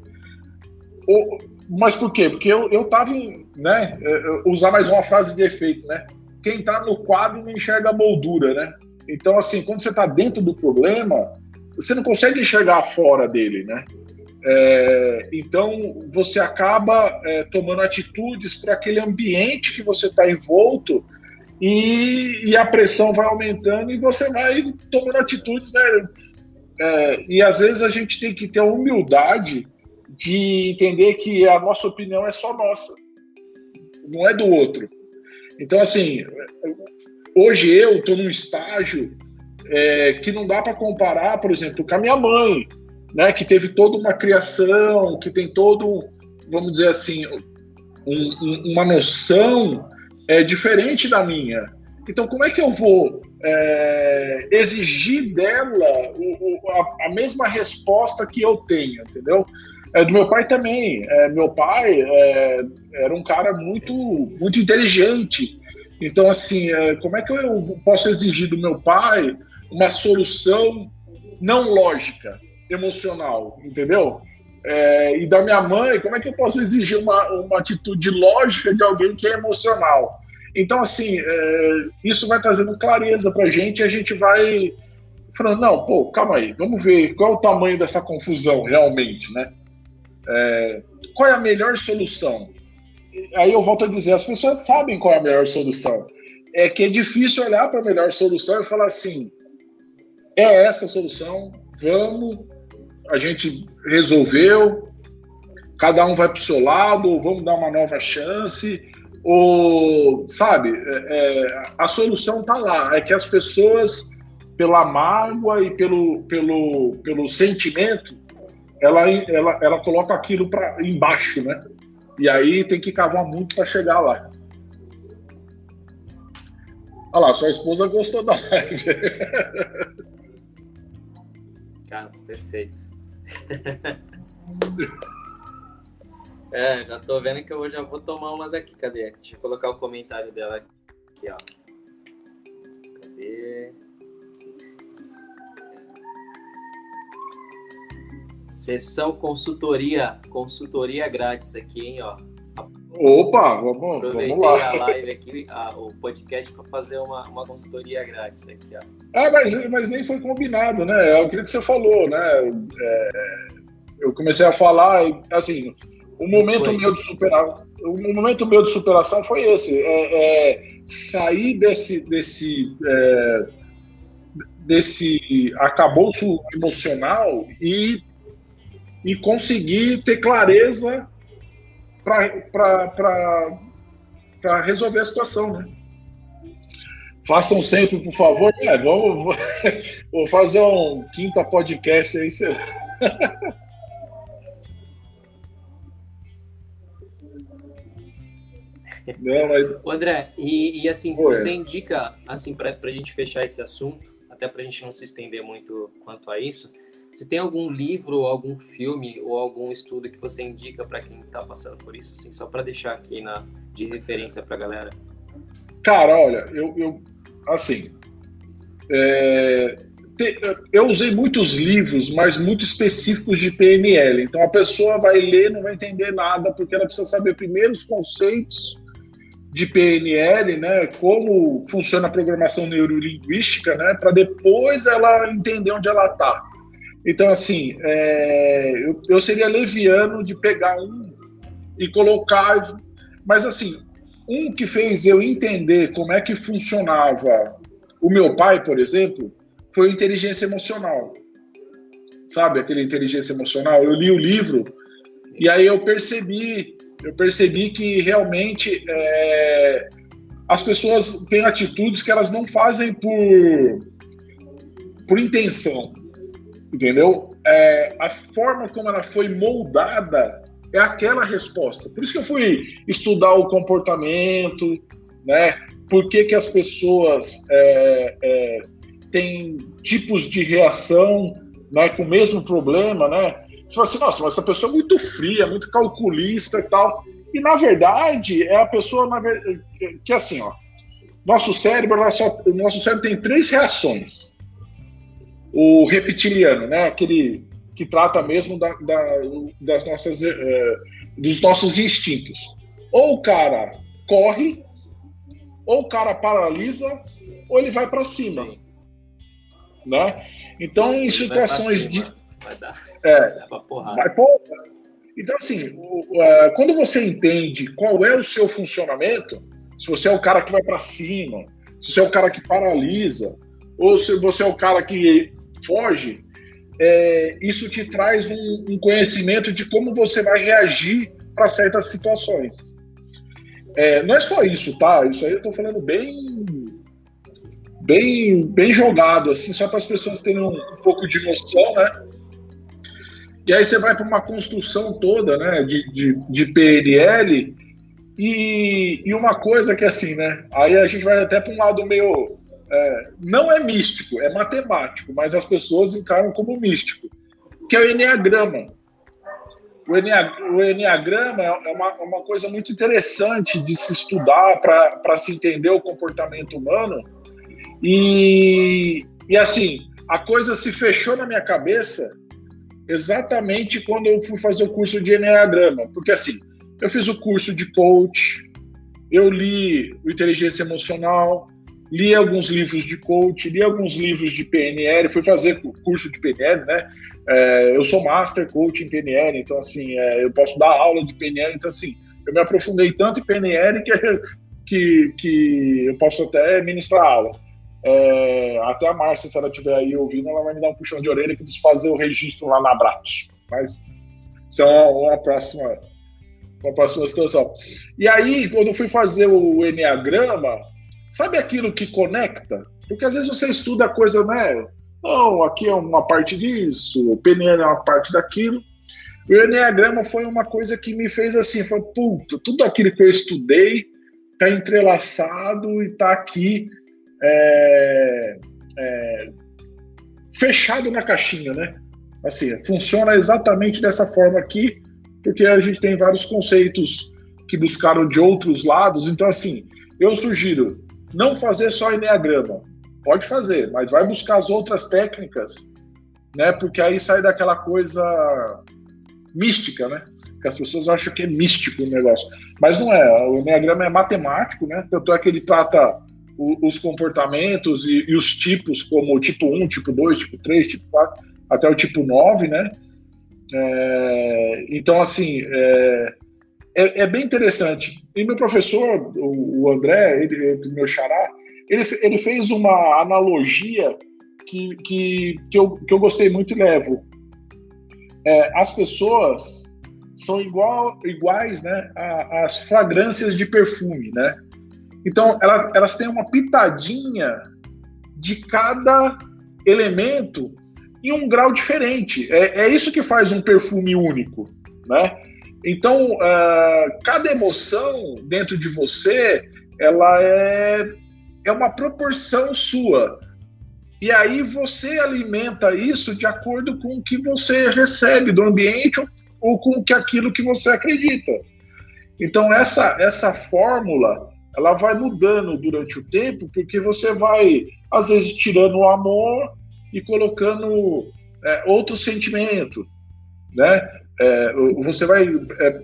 O, mas por quê? Porque eu, eu tava em, né, usar mais uma frase de efeito, né? Quem tá no quadro não enxerga a moldura, né? Então, assim, quando você tá dentro do problema, você não consegue enxergar fora dele, né? É, então você acaba é, tomando atitudes para aquele ambiente que você está envolto e, e, a pressão vai aumentando e você vai tomando atitudes, né? É, e às vezes a gente tem que ter a humildade de entender que a nossa opinião é só nossa, não é do outro. Então, assim, hoje eu estou num estágio é, que não dá para comparar, por exemplo, com a minha mãe né, que teve toda uma criação, que tem todo, vamos dizer assim, um, um, uma noção é, diferente da minha. Então, como é que eu vou é, exigir dela o, o, a, a, mesma resposta que eu tenho, entendeu? É, do meu pai também. É, meu pai é, era um cara muito, muito inteligente. Então, assim, é, como é que eu posso exigir do meu pai uma solução não lógica? emocional, entendeu? É, e da minha mãe, como é que eu posso exigir uma, uma atitude lógica de alguém que é emocional? Então, assim, é, isso vai trazendo clareza para a gente e a gente vai falando, não, pô, calma aí, vamos ver qual é o tamanho dessa confusão realmente, né? É, qual é a melhor solução? Aí eu volto a dizer, as pessoas sabem qual é a melhor solução. É que é difícil olhar para a melhor solução e falar assim, é essa a solução, vamos a gente resolveu, cada um vai para o seu lado, ou vamos dar uma nova chance, ou, sabe, é, é, a solução está lá, é que as pessoas, pela mágoa e pelo, pelo, pelo sentimento, ela, ela, ela coloca aquilo para embaixo, né? E aí tem que cavar muito para chegar lá. Olha lá, sua esposa gostou da live. Cara, perfeito. é, já tô vendo que eu já vou tomar umas aqui. Cadê? Deixa eu colocar o comentário dela aqui, ó. Cadê? Sessão consultoria, consultoria grátis aqui, hein, ó. Opa, vamos, Aproveitei vamos lá. a live aqui, a, o podcast para fazer uma, uma consultoria grátis aqui, ó. Ah, mas, mas nem foi combinado, né? É aquilo que você falou, né? É, eu comecei a falar, assim, o momento meu de superar, o momento meu de superação foi esse, é, é sair desse desse é, desse acabouço emocional e e conseguir ter clareza para resolver a situação, né? Façam sempre, por favor. É, vamos, vou, vou fazer um quinta podcast aí. Você... Não, mas... André, e, e assim, se você indica, assim, para a gente fechar esse assunto, até para a gente não se estender muito quanto a isso, se tem algum livro, algum filme ou algum estudo que você indica para quem está passando por isso, assim, só para deixar aqui na, de referência para a galera? Cara, olha, eu, eu assim, é, te, eu usei muitos livros, mas muito específicos de PNL. Então a pessoa vai ler, não vai entender nada, porque ela precisa saber primeiro os conceitos de PNL, né, como funciona a programação neurolinguística, né, para depois ela entender onde ela está. Então, assim, é, eu, eu seria leviano de pegar um e colocar. Mas, assim, um que fez eu entender como é que funcionava o meu pai, por exemplo, foi inteligência emocional. Sabe, aquele inteligência emocional? Eu li o livro e aí eu percebi, eu percebi que realmente é, as pessoas têm atitudes que elas não fazem por, por intenção entendeu? É, a forma como ela foi moldada é aquela resposta. Por isso que eu fui estudar o comportamento, né? Por que, que as pessoas é, é, têm tipos de reação né, com o mesmo problema, né? Você fala assim, nossa, mas essa pessoa é muito fria, muito calculista e tal. E, na verdade, é a pessoa na, que, assim, ó, nosso cérebro, nosso cérebro tem três reações. O reptiliano, né? Aquele que trata mesmo da, da, das nossas, uh, dos nossos instintos. Ou o cara corre, ou o cara paralisa, ou ele vai para cima. Sim. Né? Então, em situações de. Vai dar. É, vai pra porrada. Vai porra. Então, assim, uh, quando você entende qual é o seu funcionamento, se você é o cara que vai para cima, se você é o cara que paralisa, ou se você é o cara que foge, é, isso te traz um, um, conhecimento de como você vai reagir para certas situações. É, não é só isso, tá? Isso aí eu estou falando bem, bem, bem jogado, assim, só para as pessoas terem um, um pouco de noção, né? E aí você vai para uma construção toda né, de, de, de PNL e, e, uma coisa que assim, né? Aí a gente vai até para um lado meio. É, não é místico, é matemático, mas as pessoas encaram como místico, que é o Enneagrama. O, o Enneagrama é uma, é uma coisa muito interessante de se estudar para se entender o comportamento humano. E, e assim, a coisa se fechou na minha cabeça exatamente quando eu fui fazer o curso de Enneagrama. Porque assim, eu fiz o curso de coach, eu li o Inteligência Emocional, li alguns livros de coach, li alguns livros de PNL, fui fazer curso de PNL, né? É, eu sou master coach em PNL, então assim, é, eu posso dar aula de PNL, então assim, eu me aprofundei tanto em PNL que, que, que eu posso até ministrar aula. É, até a Márcia, se ela estiver aí ouvindo, ela vai me dar um puxão de orelha que eu preciso fazer o registro lá na Bratos. Mas isso é uma, uma, próxima, uma próxima situação. E aí, quando eu fui fazer o Enneagrama, sabe aquilo que conecta? Porque às vezes você estuda a coisa, né? Não, aqui é uma parte disso, o PNL é uma parte daquilo. O Enneagrama foi uma coisa que me fez assim, foi, puta, tudo aquilo que eu estudei está entrelaçado e está aqui é, é, fechado na caixinha, né? Assim, funciona exatamente dessa forma aqui, porque a gente tem vários conceitos que buscaram de outros lados. Então, assim, eu sugiro não fazer só Enneagrama. Pode fazer, mas vai buscar as outras técnicas, né? Porque aí sai daquela coisa mística, né? Que as pessoas acham que é místico o negócio. Mas não é. O Enneagrama é matemático, né? Tanto é que ele trata os comportamentos e, e, os tipos, como o tipo 1, tipo 2, tipo 3, tipo 4, até o tipo 9, né? É, então, assim, é, é, é, bem interessante. E meu professor, o, André, ele, meu xará, ele, ele fez uma analogia que, que, que, eu, que eu gostei muito e levo. É, as pessoas são igual, iguais né, às fragrâncias de perfume, né? Então, ela, elas têm uma pitadinha de cada elemento em um grau diferente. É, é isso que faz um perfume único, né? Então, uh, cada emoção dentro de você, ela é, é uma proporção sua. E aí você alimenta isso de acordo com o que você recebe do ambiente ou, ou com que aquilo que você acredita. Então, essa, essa fórmula ela vai mudando durante o tempo, porque você vai, às vezes, tirando o amor e colocando é, outros sentimentos, né? É, você vai é,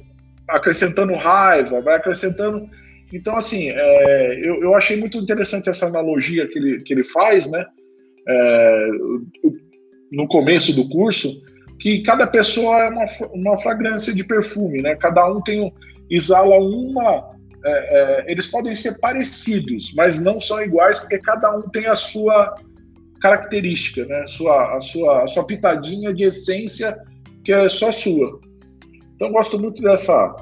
acrescentando raiva, vai acrescentando. Então, assim, é, eu, eu achei muito interessante essa analogia que ele, que ele faz, né? É, no começo do curso, que cada pessoa é uma, uma fragrância de perfume, né? Cada um tem exala uma é, é, eles podem ser parecidos, mas não são iguais porque cada um tem a sua característica, né? Sua, a sua, a sua pitadinha de essência que é só sua. Então gosto muito dessa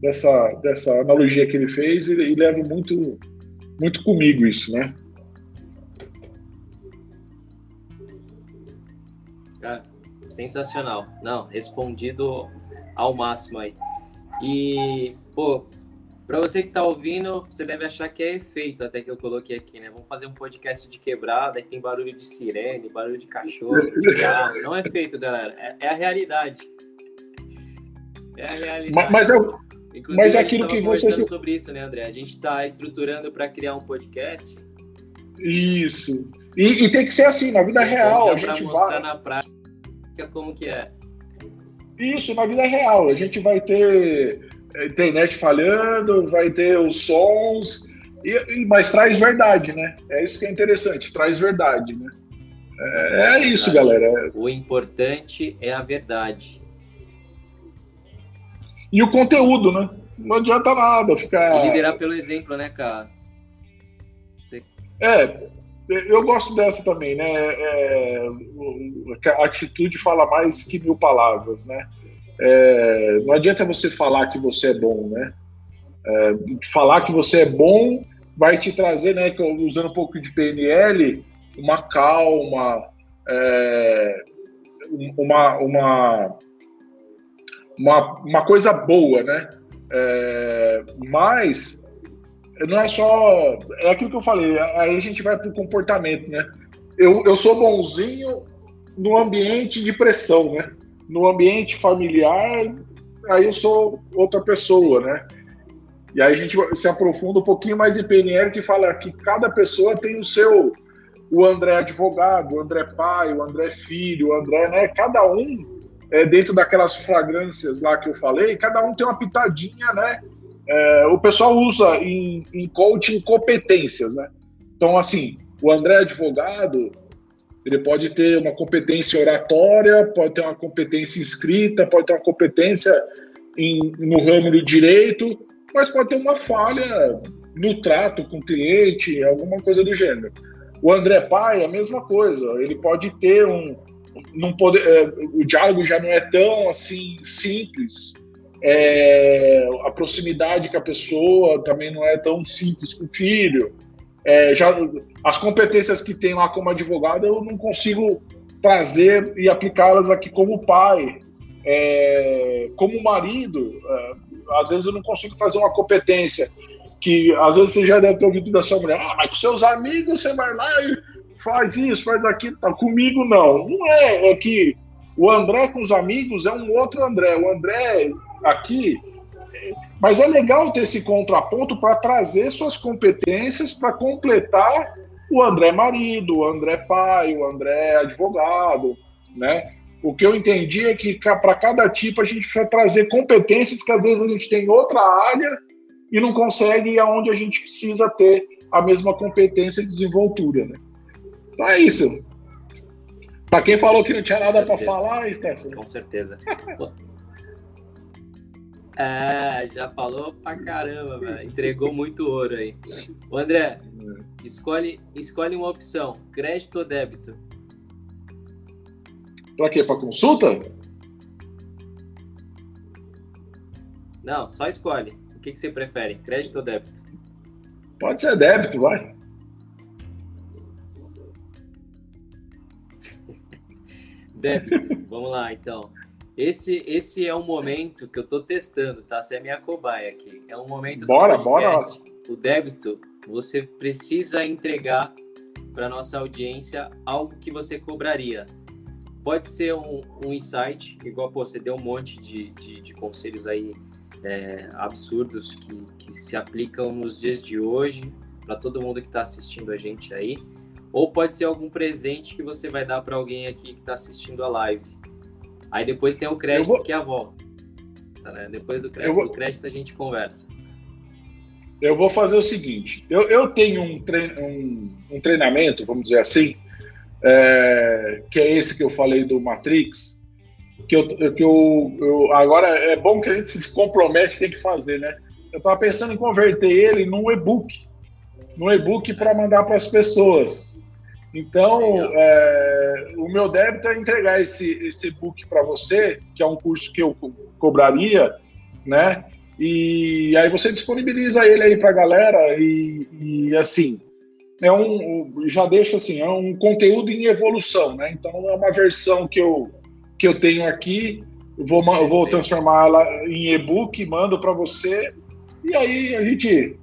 dessa dessa analogia que ele fez e, e levo muito muito comigo isso, né? Cara, sensacional. Não, respondido ao máximo aí. E, pô, para você que está ouvindo, você deve achar que é efeito, até que eu coloquei aqui, né? Vamos fazer um podcast de quebrada, aí tem barulho de sirene, barulho de cachorro, de. Não é efeito, galera. É, é, a realidade. É a realidade. Mas, mas, eu, Inclusive, Mas é aquilo que você sobre isso, né, André? A gente está estruturando para criar um podcast. Isso. E, e, tem que ser assim, na vida real. A gente mostrar vai... na prática como que é. Isso, na vida real. A gente vai ter internet falhando, vai ter os sons, e, mas traz verdade, né? É isso que é interessante, traz verdade, né? É, é isso, galera. O importante é a verdade. E o conteúdo, né? Não adianta nada ficar. E liderar pelo exemplo, né, cara? Você... É, eu gosto dessa também, né? É, a atitude fala mais que mil palavras, né? É, não adianta você falar que você é bom, né? É, falar que você é bom vai te trazer, né, usando um pouco de PNL, uma calma, é, uma, uma, uma, uma, coisa boa, né? É, mas não é só. É aquilo que eu falei, aí a gente vai para o comportamento, né? Eu, eu sou bonzinho no ambiente de pressão, né? No ambiente familiar, aí eu sou outra pessoa, né? E aí a gente se aprofunda um pouquinho mais em PNL, que fala que cada pessoa tem o seu, o André advogado, o André pai, o André filho, o André, né? Cada um, é, dentro daquelas fragrâncias lá que eu falei, cada um tem uma pitadinha, né? É, o pessoal usa em, em coaching competências, né? Então, assim, o André advogado, ele pode ter uma competência oratória, pode ter uma competência escrita, pode ter uma competência em, no ramo do direito, mas pode ter uma falha no trato com o cliente, alguma coisa do gênero. O André Pai, a mesma coisa. Ele pode ter um. Não pode, é, o diálogo já não é tão assim simples. É, a proximidade com a pessoa também não é tão simples com o filho. É, já, as competências que tem lá como advogado eu não consigo trazer e aplicá-las aqui como pai. É, como marido, é, às vezes eu não consigo fazer uma competência que às vezes você já deve ter ouvido da sua mulher, ah, mas com seus amigos você vai lá e faz isso, faz aquilo, tá. comigo não. Não é, é que o André com os amigos é um outro André. O André aqui. Mas é legal ter esse contraponto para trazer suas competências para completar o André marido, o André pai, o André advogado, né? O que eu entendi é que para cada tipo a gente precisa trazer competências que às vezes a gente tem em outra área e não consegue ir aonde a gente precisa ter a mesma competência e desenvoltura, né? Então é isso. Para quem falou que não tinha nada para falar, Stephanie. Com certeza. é, já falou pra caramba, velho. Entregou muito ouro aí. O André, escolhe, escolhe uma opção: crédito ou débito? Para quê? Para consulta? Não, só escolhe. O que, que você prefere, crédito ou débito? Pode ser débito, vai. débito. Vamos lá, então. Esse, esse é um momento que eu estou testando, tá? Você é minha cobaia aqui. É um momento bora, bora. O débito, você precisa entregar para nossa audiência algo que você cobraria. Pode ser um, um insight, igual pô, você deu um monte de, de, de conselhos aí é, absurdos que, que se aplicam nos dias de hoje para todo mundo que está assistindo a gente aí. Ou pode ser algum presente que você vai dar para alguém aqui que está assistindo a live. Aí depois tem o crédito vou... que é a volta. Tá, né? Depois do crédito, vou... crédito a gente conversa. Eu vou fazer o seguinte: eu, eu tenho um, trein, um, um treinamento, vamos dizer assim, é, que é esse que eu falei do Matrix, que eu, que eu, eu, agora é bom que a gente se compromete tem que fazer, né? Eu estava pensando em converter ele num e-book, num e-book para mandar para as pessoas. Então, é, o meu débito é entregar esse, esse e-book para você, que é um curso que eu cobraria, né? E aí você disponibiliza ele aí para a galera e, e assim, é um, já deixo assim, é um conteúdo em evolução, né? Então é uma versão que eu, que eu tenho aqui, vou, vou transformar ela em e-book, mando para você, e aí a gente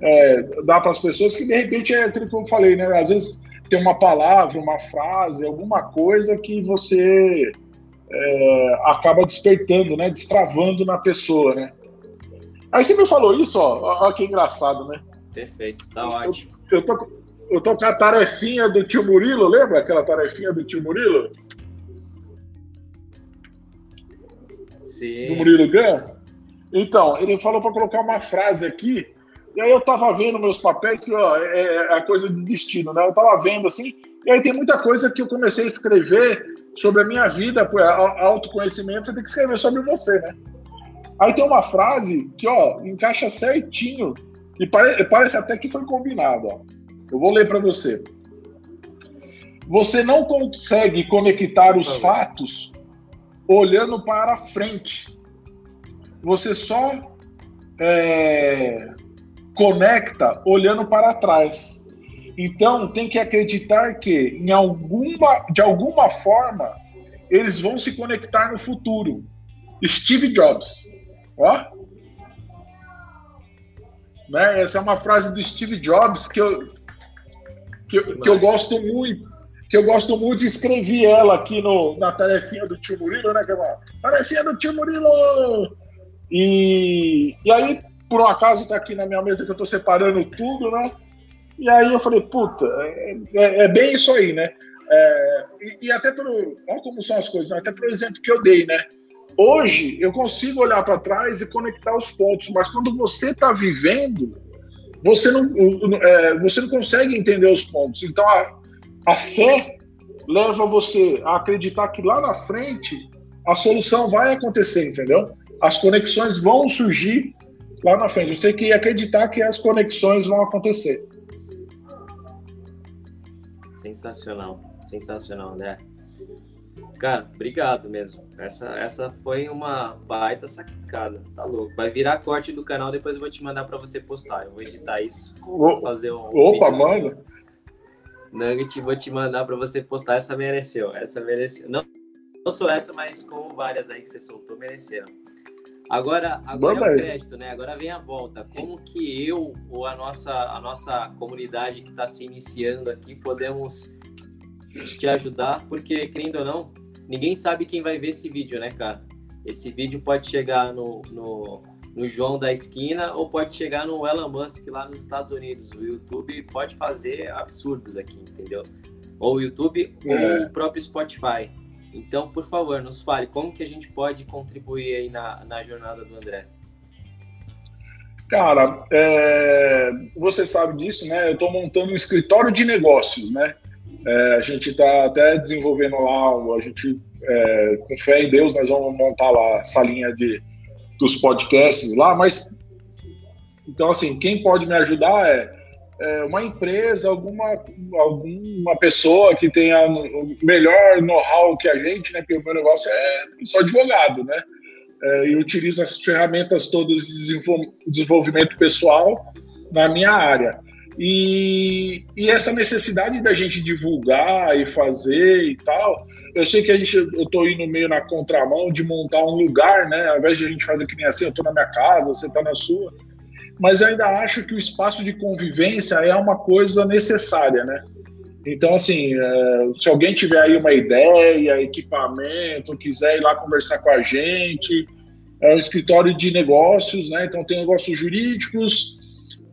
é, dá para as pessoas que de repente é aquilo que eu falei, né? Às vezes tem uma palavra, uma frase, alguma coisa que você é, acaba despertando, né? Destravando na pessoa, né? Aí você me falou isso, ó, ó que engraçado, né? Perfeito, tá ótimo. Eu, eu, tô, eu tô com a tarefinha do tio Murilo, lembra aquela tarefinha do tio Murilo? Sim. Do Murilo Gun? Então, ele falou para colocar uma frase aqui, e aí eu tava vendo meus papéis, que ó, é, é a coisa de destino, né? Eu tava vendo assim, e aí tem muita coisa que eu comecei a escrever sobre a minha vida, autoconhecimento, você tem que escrever sobre você, né? Aí tem uma frase que, ó, encaixa certinho e pare, parece até que foi combinado, ó. Eu vou ler para você. Você não consegue conectar os fatos olhando para frente. Você só é, conecta olhando para trás. Então tem que acreditar que em alguma, de alguma forma eles vão se conectar no futuro. Steve Jobs. Ó. Né? Essa é uma frase do Steve Jobs que eu, que, que eu gosto muito. Que eu gosto muito de escrever ela aqui no, na tarefinha do tio Murilo, né? Que é uma tarefinha do tio Murilo! E, e aí, por um acaso, tá aqui na minha mesa que eu tô separando tudo, né? E aí eu falei, puta, é, é, é bem isso aí, né? É, e, e, até pelo. Olha como são as coisas, né? até pelo exemplo que eu dei, né? Hoje eu consigo olhar para trás e conectar os pontos, mas quando você está vivendo, você não, é, você não consegue entender os pontos. Então a, a fé leva você a acreditar que lá na frente a solução vai acontecer, entendeu? As conexões vão surgir lá na frente. Você tem que acreditar que as conexões vão acontecer. Sensacional, sensacional, né? Cara, obrigado mesmo. Essa, essa foi uma baita sacada. Tá louco. Vai virar corte do canal, depois eu vou te mandar para você postar. Eu vou editar isso. Vou fazer um. Opa, manda. Nugget, vou te mandar para você postar. Essa mereceu. Essa mereceu. Não, não sou essa, mas como várias aí que você soltou, mereceram. Agora, agora é o crédito, né? Agora vem a volta. Como que eu ou a nossa, a nossa comunidade que está se iniciando aqui podemos te ajudar? Porque, querendo ou não, ninguém sabe quem vai ver esse vídeo, né, cara? Esse vídeo pode chegar no, no, no João da esquina ou pode chegar no Elon Musk lá nos Estados Unidos. O YouTube pode fazer absurdos aqui, entendeu? Ou o YouTube é. ou o próprio Spotify. Então, por favor, nos fale como que a gente pode contribuir aí na, na jornada do André. Cara, é, você sabe disso, né? Eu estou montando um escritório de negócios, né? É, a gente está até desenvolvendo lá, a gente, é, com fé em Deus, nós vamos montar lá essa linha de, dos podcasts lá, mas, então, assim, quem pode me ajudar é, é uma empresa, alguma, alguma pessoa que tenha melhor know-how que a gente, né, porque o meu negócio é, sou advogado, né, é, e utilizo as ferramentas todas de desenvolvimento pessoal na minha área. E, e, essa necessidade da gente divulgar e fazer e tal, eu sei que a gente, eu tô indo meio na contramão de montar um lugar, né? Ao invés de a gente fazer que nem assim, eu tô na minha casa, você tá na sua. Mas eu ainda acho que o espaço de convivência é uma coisa necessária, né? Então, assim, é, se alguém tiver aí uma ideia, equipamento, quiser ir lá conversar com a gente, é um escritório de negócios, né? Então tem negócios jurídicos,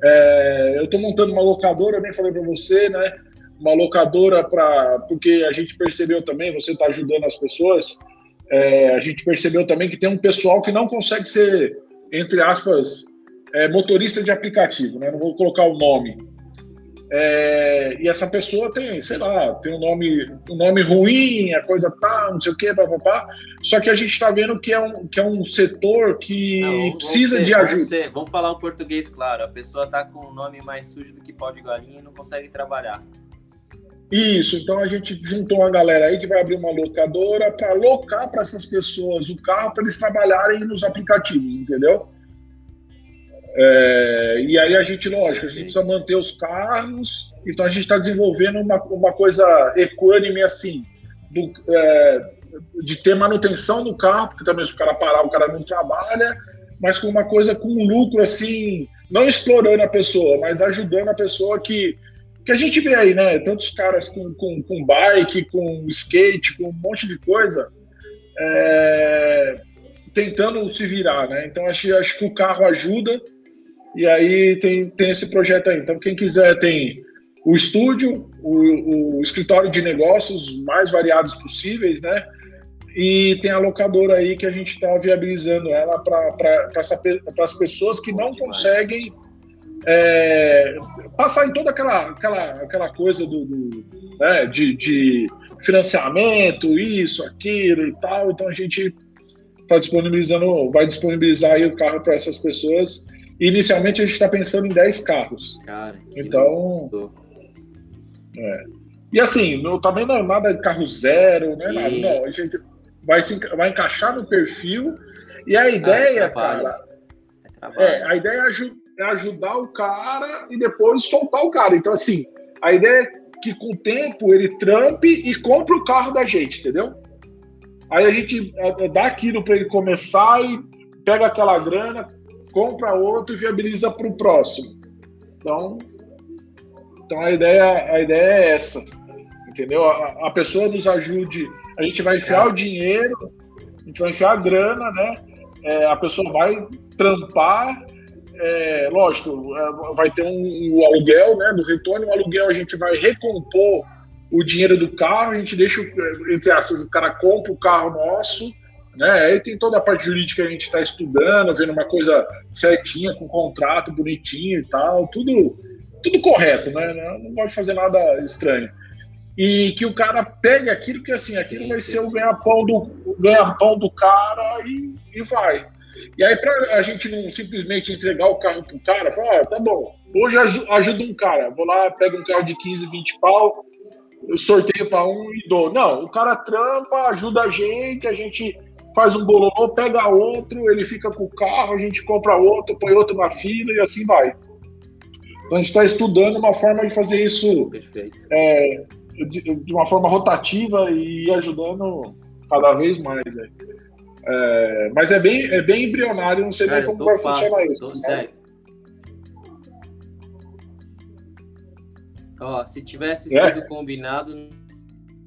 é, eu estou montando uma locadora, nem falei para você, né? Uma locadora para. Porque a gente percebeu também, você está ajudando as pessoas, é, a gente percebeu também que tem um pessoal que não consegue ser, entre aspas, é, motorista de aplicativo, né? Não vou colocar o nome. É, e essa pessoa tem, sei lá, tem um nome, um nome ruim, a coisa tá, não sei o quê, papapá. Só que a gente está vendo que é, um, que é um setor que não, precisa ser, de ajuda. Vamos, ser, vamos falar o português claro. A pessoa tá com um nome mais sujo do que pau de galinha e não consegue trabalhar. Isso, então a gente juntou uma galera aí que vai abrir uma locadora para alocar para essas pessoas o carro para eles trabalharem nos aplicativos, entendeu? É, e aí a gente, lógico, a gente precisa manter os carros, então a gente está desenvolvendo uma, uma coisa equânime assim, do, é, de ter manutenção no carro, porque também se o cara parar, o cara não trabalha, mas com uma coisa com lucro assim, não explorando a pessoa, mas ajudando a pessoa que, que a gente vê aí, né? Tantos caras com, com, com bike, com skate, com um monte de coisa. É, tentando se virar, né? Então acho, acho que o carro ajuda e aí tem, tem esse projeto aí. Então quem quiser tem o estúdio, o, o escritório de negócios mais variados possíveis, né? E tem a locadora aí que a gente está viabilizando ela para as pessoas que não conseguem é, passar em toda aquela, aquela, aquela coisa do, do né, de, de financiamento, isso, aquilo e tal. Então a gente está disponibilizando, vai disponibilizar aí o carro para essas pessoas. Inicialmente a gente está pensando em 10 carros. Cara, então. É. E assim, não, também não é nada de carro zero, né? Nada, não, a gente vai, se, vai encaixar no perfil. E a ah, ideia, é cara. É, é, a ideia é, é ajudar o cara e depois soltar o cara. Então, assim, a ideia é que com o tempo ele trampe e compre o carro da gente, entendeu? Aí a gente é, é, dá aquilo para ele começar e pega aquela grana, compra outro e viabiliza para o próximo. Então, então a ideia, a ideia é essa, entendeu? A, a pessoa nos ajude, a gente vai enfiar é. o dinheiro, a gente vai enfiar a grana, né? É, a pessoa vai trampar, é, lógico, é, vai ter um, um, aluguel, né? Do retorno, o aluguel a gente vai recompor o dinheiro do carro, a gente deixa, entre aspas, o cara compra o carro nosso, né? Aí tem toda a parte jurídica que a gente está estudando, vendo uma coisa certinha, com contrato bonitinho e tal, tudo, tudo correto, né? Não pode fazer nada estranho. E que o cara pegue aquilo, que assim, aquilo sim, vai sim, ser sim. o ganha-pão do, ganha do cara e, e vai. E aí, para a gente não simplesmente entregar o carro pro cara, falar, ah, tá bom, hoje ajuda um cara, vou lá, pego um carro de 15, 20 pau, eu sorteio para um e dou. Não, o cara trampa, ajuda a gente, a gente faz um bololô, pega outro, ele fica com o carro, a gente compra outro, põe outro na fila e assim vai. Então a gente está estudando uma forma de fazer isso é, de, de, uma forma rotativa e ajudando cada vez mais. É. É, mas é bem, é bem embrionário, não sei Cara, bem como vai fácil, funcionar isso. Tô, sério. Ó, se tivesse é. sido combinado,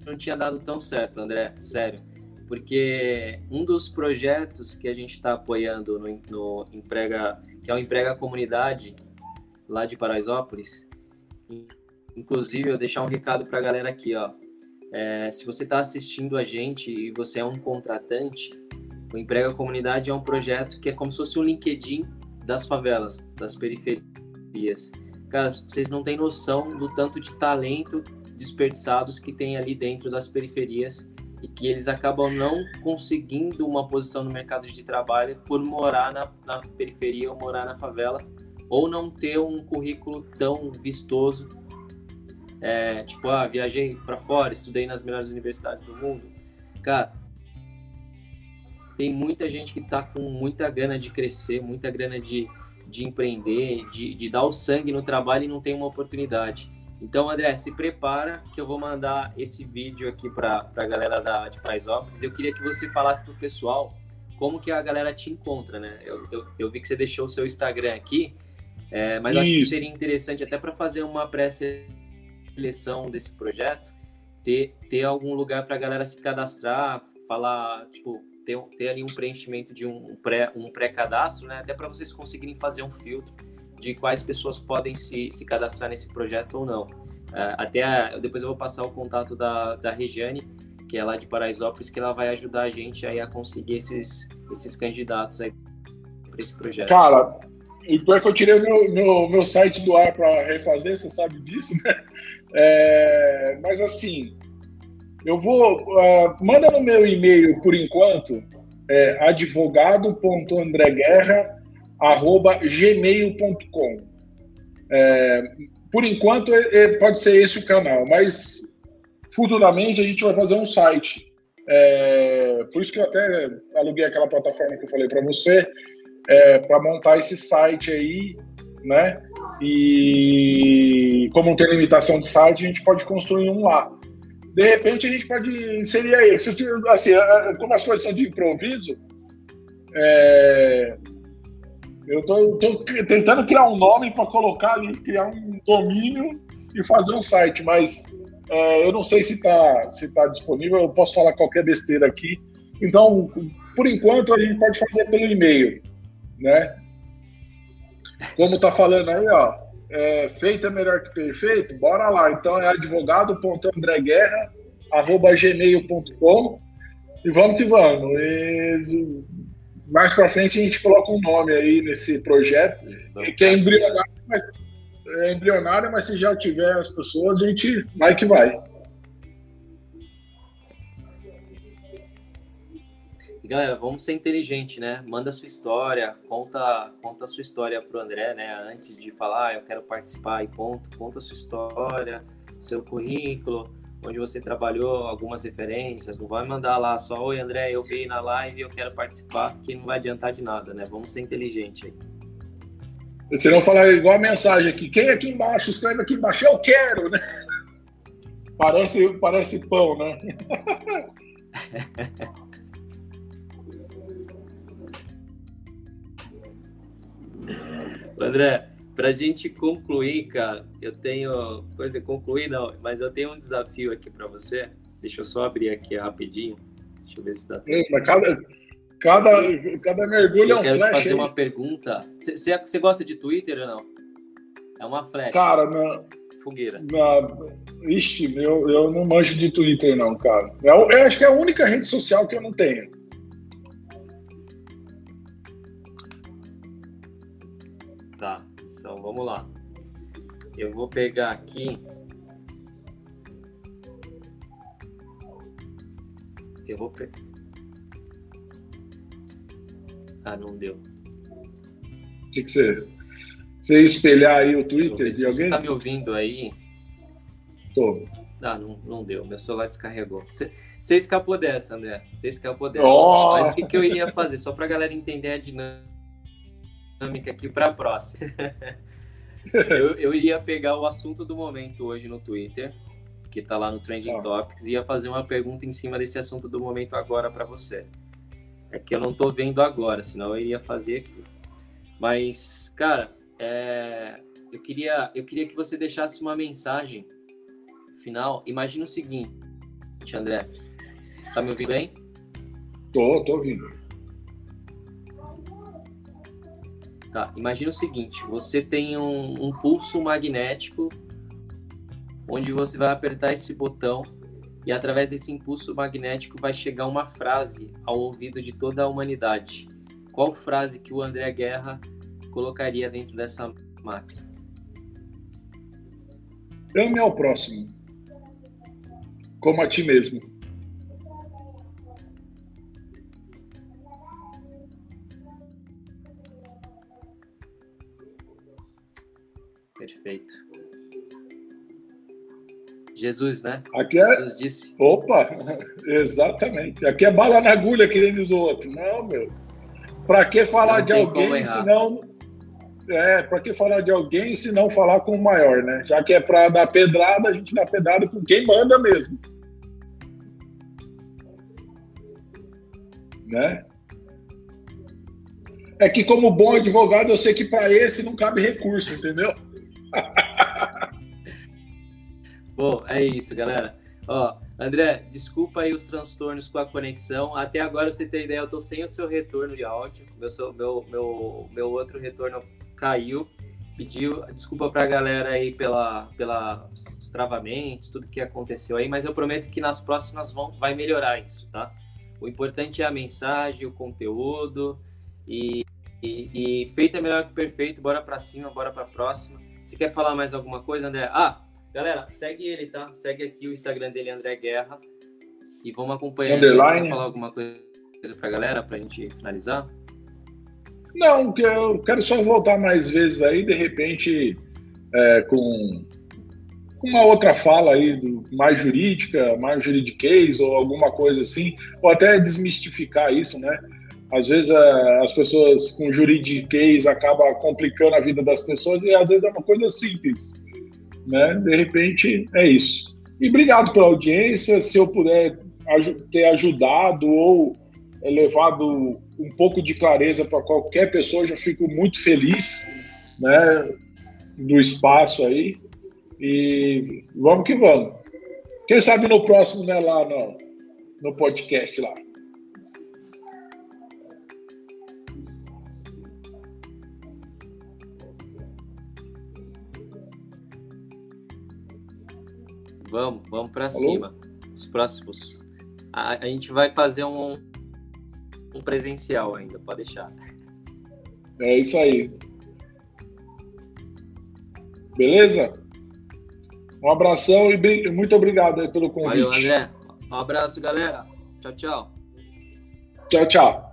não tinha dado tão certo, André, sério. Porque um dos projetos que a gente está apoiando no, no, Emprega, que é o Emprega Comunidade, lá de Paraisópolis, inclusive eu deixar um recado para a galera aqui, ó. É, se você está assistindo a gente e você é um contratante, o Emprega Comunidade é um projeto que é como se fosse um LinkedIn das favelas, das periferias. Cara, vocês não têm noção do tanto de talento desperdiçados que tem ali dentro das periferias e que eles acabam não conseguindo uma posição no mercado de trabalho por morar na, na periferia ou morar na favela ou não ter um currículo tão vistoso. É, tipo, ah, viajei para fora, estudei nas melhores universidades do mundo. Cara, tem muita gente que está com muita gana de crescer, muita grana de de empreender, de, de dar o sangue no trabalho e não tem uma oportunidade. Então, André, se prepara que eu vou mandar esse vídeo aqui para a galera da, de Praisópolis. Eu queria que você falasse para o pessoal como que a galera te encontra, né? Eu, eu, eu vi que você deixou o seu Instagram aqui, é, mas acho que seria interessante até para fazer uma pré-seleção desse projeto, ter, ter algum lugar para a galera se cadastrar, falar, tipo, ter, ter ali um preenchimento de um pré um pré-cadastro, né? Até para vocês conseguirem fazer um filtro de quais pessoas podem se, se cadastrar nesse projeto ou não. Uh, até a, depois eu vou passar o contato da, da Regiane, que é lá de Paraisópolis, que ela vai ajudar a gente aí a conseguir esses, esses candidatos aí para esse projeto. Cara, e pior que eu tirei meu, meu, meu site do ar para refazer, você sabe disso, né? É, mas assim, eu vou. Uh, manda no meu e-mail por enquanto, é, advogado.andreguerra.gmail.com. É, por enquanto, é, é, pode ser esse o canal, mas futuramente a gente vai fazer um site. É, por isso que eu até aluguei aquela plataforma que eu falei para você, é, para montar esse site aí, né? E como não tem limitação de site, a gente pode construir um lá de repente a gente pode inserir aí. Assim, como as coisas são de improviso, é, eu estou tentando criar um nome para colocar ali, criar um domínio e fazer um site, mas é, eu não sei se está se tá disponível. Eu posso falar qualquer besteira aqui Então, por enquanto, a gente pode fazer pelo e-mail, né? Como tá falando aí, ó, é, feito é melhor que perfeito, bora lá. Então é advogado.andreguerra.gmail.com e vamos que vamos. E mais para frente a gente coloca um nome aí nesse projeto, que é embrionário, mas, é embrionário, mas se já tiver as pessoas, a gente vai que vai. galera, vamos ser inteligente, né? Manda sua história, conta, conta a sua história pro André, né? Antes de falar, ah, eu quero participar e ponto, conta a sua história, seu currículo, onde você trabalhou, algumas referências. Não vai mandar lá só, oi André, eu vi na live e eu quero participar, que não vai adiantar de nada, né? Vamos ser inteligente aí. Você não falar igual a mensagem aqui, quem aqui embaixo, escreve aqui embaixo, eu quero, né? Parece, parece pão, né? André, para a gente concluir, cara, eu tenho. Coisa, concluir não, mas eu tenho um desafio aqui para você. Deixa eu só abrir aqui rapidinho. Deixa eu ver se dá tempo. Cada, cada, cada mergulho eu é um quero flash. Te fazer uma pergunta. Você gosta de Twitter ou não? É uma flash. Cara, não. Fogueira. Não, ixi, eu, eu não manjo de Twitter, não, cara. Eu, eu acho que é a única rede social que eu não tenho. Vamos lá. Eu vou pegar aqui. Eu vou pegar. Ah, não deu. O que, que você. Você espelhar aí o Twitter de alguém? Você tá me ouvindo aí? Tô. Ah, não, não deu. Meu celular descarregou. Você, escapou dessa, André. Você escapou dessa. Oh! Mas o que, que eu iria fazer? Só pra galera entender a dinâmica dinâmica aqui para a próxima. eu, eu iria pegar o assunto do momento hoje no Twitter, que está lá no Trending ah. Topics, e ia fazer uma pergunta em cima desse assunto do momento agora para você. É que eu não estou vendo agora, senão eu iria fazer aqui. Mas, cara, é... eu, queria, eu queria que você deixasse uma mensagem final. Imagina o seguinte, André. Tá me ouvindo bem? Tô, tô ouvindo. Tá, imagina o seguinte: você tem um, um pulso magnético onde você vai apertar esse botão e através desse impulso magnético vai chegar uma frase ao ouvido de toda a humanidade. Qual frase que o André Guerra colocaria dentro dessa máquina? Ame ao próximo, como a ti mesmo. Perfeito. Jesus, né? Aqui é... Jesus disse. Opa, exatamente. Aqui é bala na agulha que nem diz o outro. Não, meu. Para que falar não de alguém se não. É, para que falar de alguém se não falar com o maior, né? Já que é para dar pedrada, a gente dá pedrada com quem manda mesmo. Né? É que, como bom advogado, eu sei que para esse não cabe recurso, entendeu? Bom, é isso, galera. Ó, André, desculpa aí os transtornos com a conexão. Até agora, você ter ideia, eu tô sem o seu retorno de áudio. Meu, meu, meu, meu outro retorno caiu. Pediu desculpa pra galera aí pela, pela os travamentos, tudo que aconteceu aí, mas eu prometo que nas próximas vão, vai melhorar isso, tá? O importante é a mensagem, o conteúdo e, e, e feito é melhor que perfeito. Bora para cima, bora para próxima. Você quer falar mais alguma coisa, André? Ah, galera, segue ele, tá? Segue aqui o Instagram dele, André Guerra. E vamos acompanhar. Underline. Você quer falar alguma coisa pra galera, pra gente finalizar? Não, eu quero só voltar mais vezes aí, de repente, é, com uma outra fala aí, do, mais jurídica, mais juridiquês ou alguma coisa assim, ou até desmistificar isso, né? Às vezes é, as pessoas com juridiquês acaba complicando a vida das pessoas e às vezes é uma coisa simples, né? De repente é isso. E obrigado pela audiência. Se eu puder ter ajudado ou levado um pouco de clareza para qualquer pessoa, já fico muito feliz, né? Do espaço aí e vamos que vamos. Quem sabe no próximo, né? Lá no, no podcast lá. Vamos, vamos para cima. Os próximos. A, a, gente vai fazer um, um presencial ainda, pode deixar. É isso aí. Beleza? Um abração e muito obrigado pelo convite. Valeu, André. Um abraço, galera. Tchau, tchau. Tchau, tchau.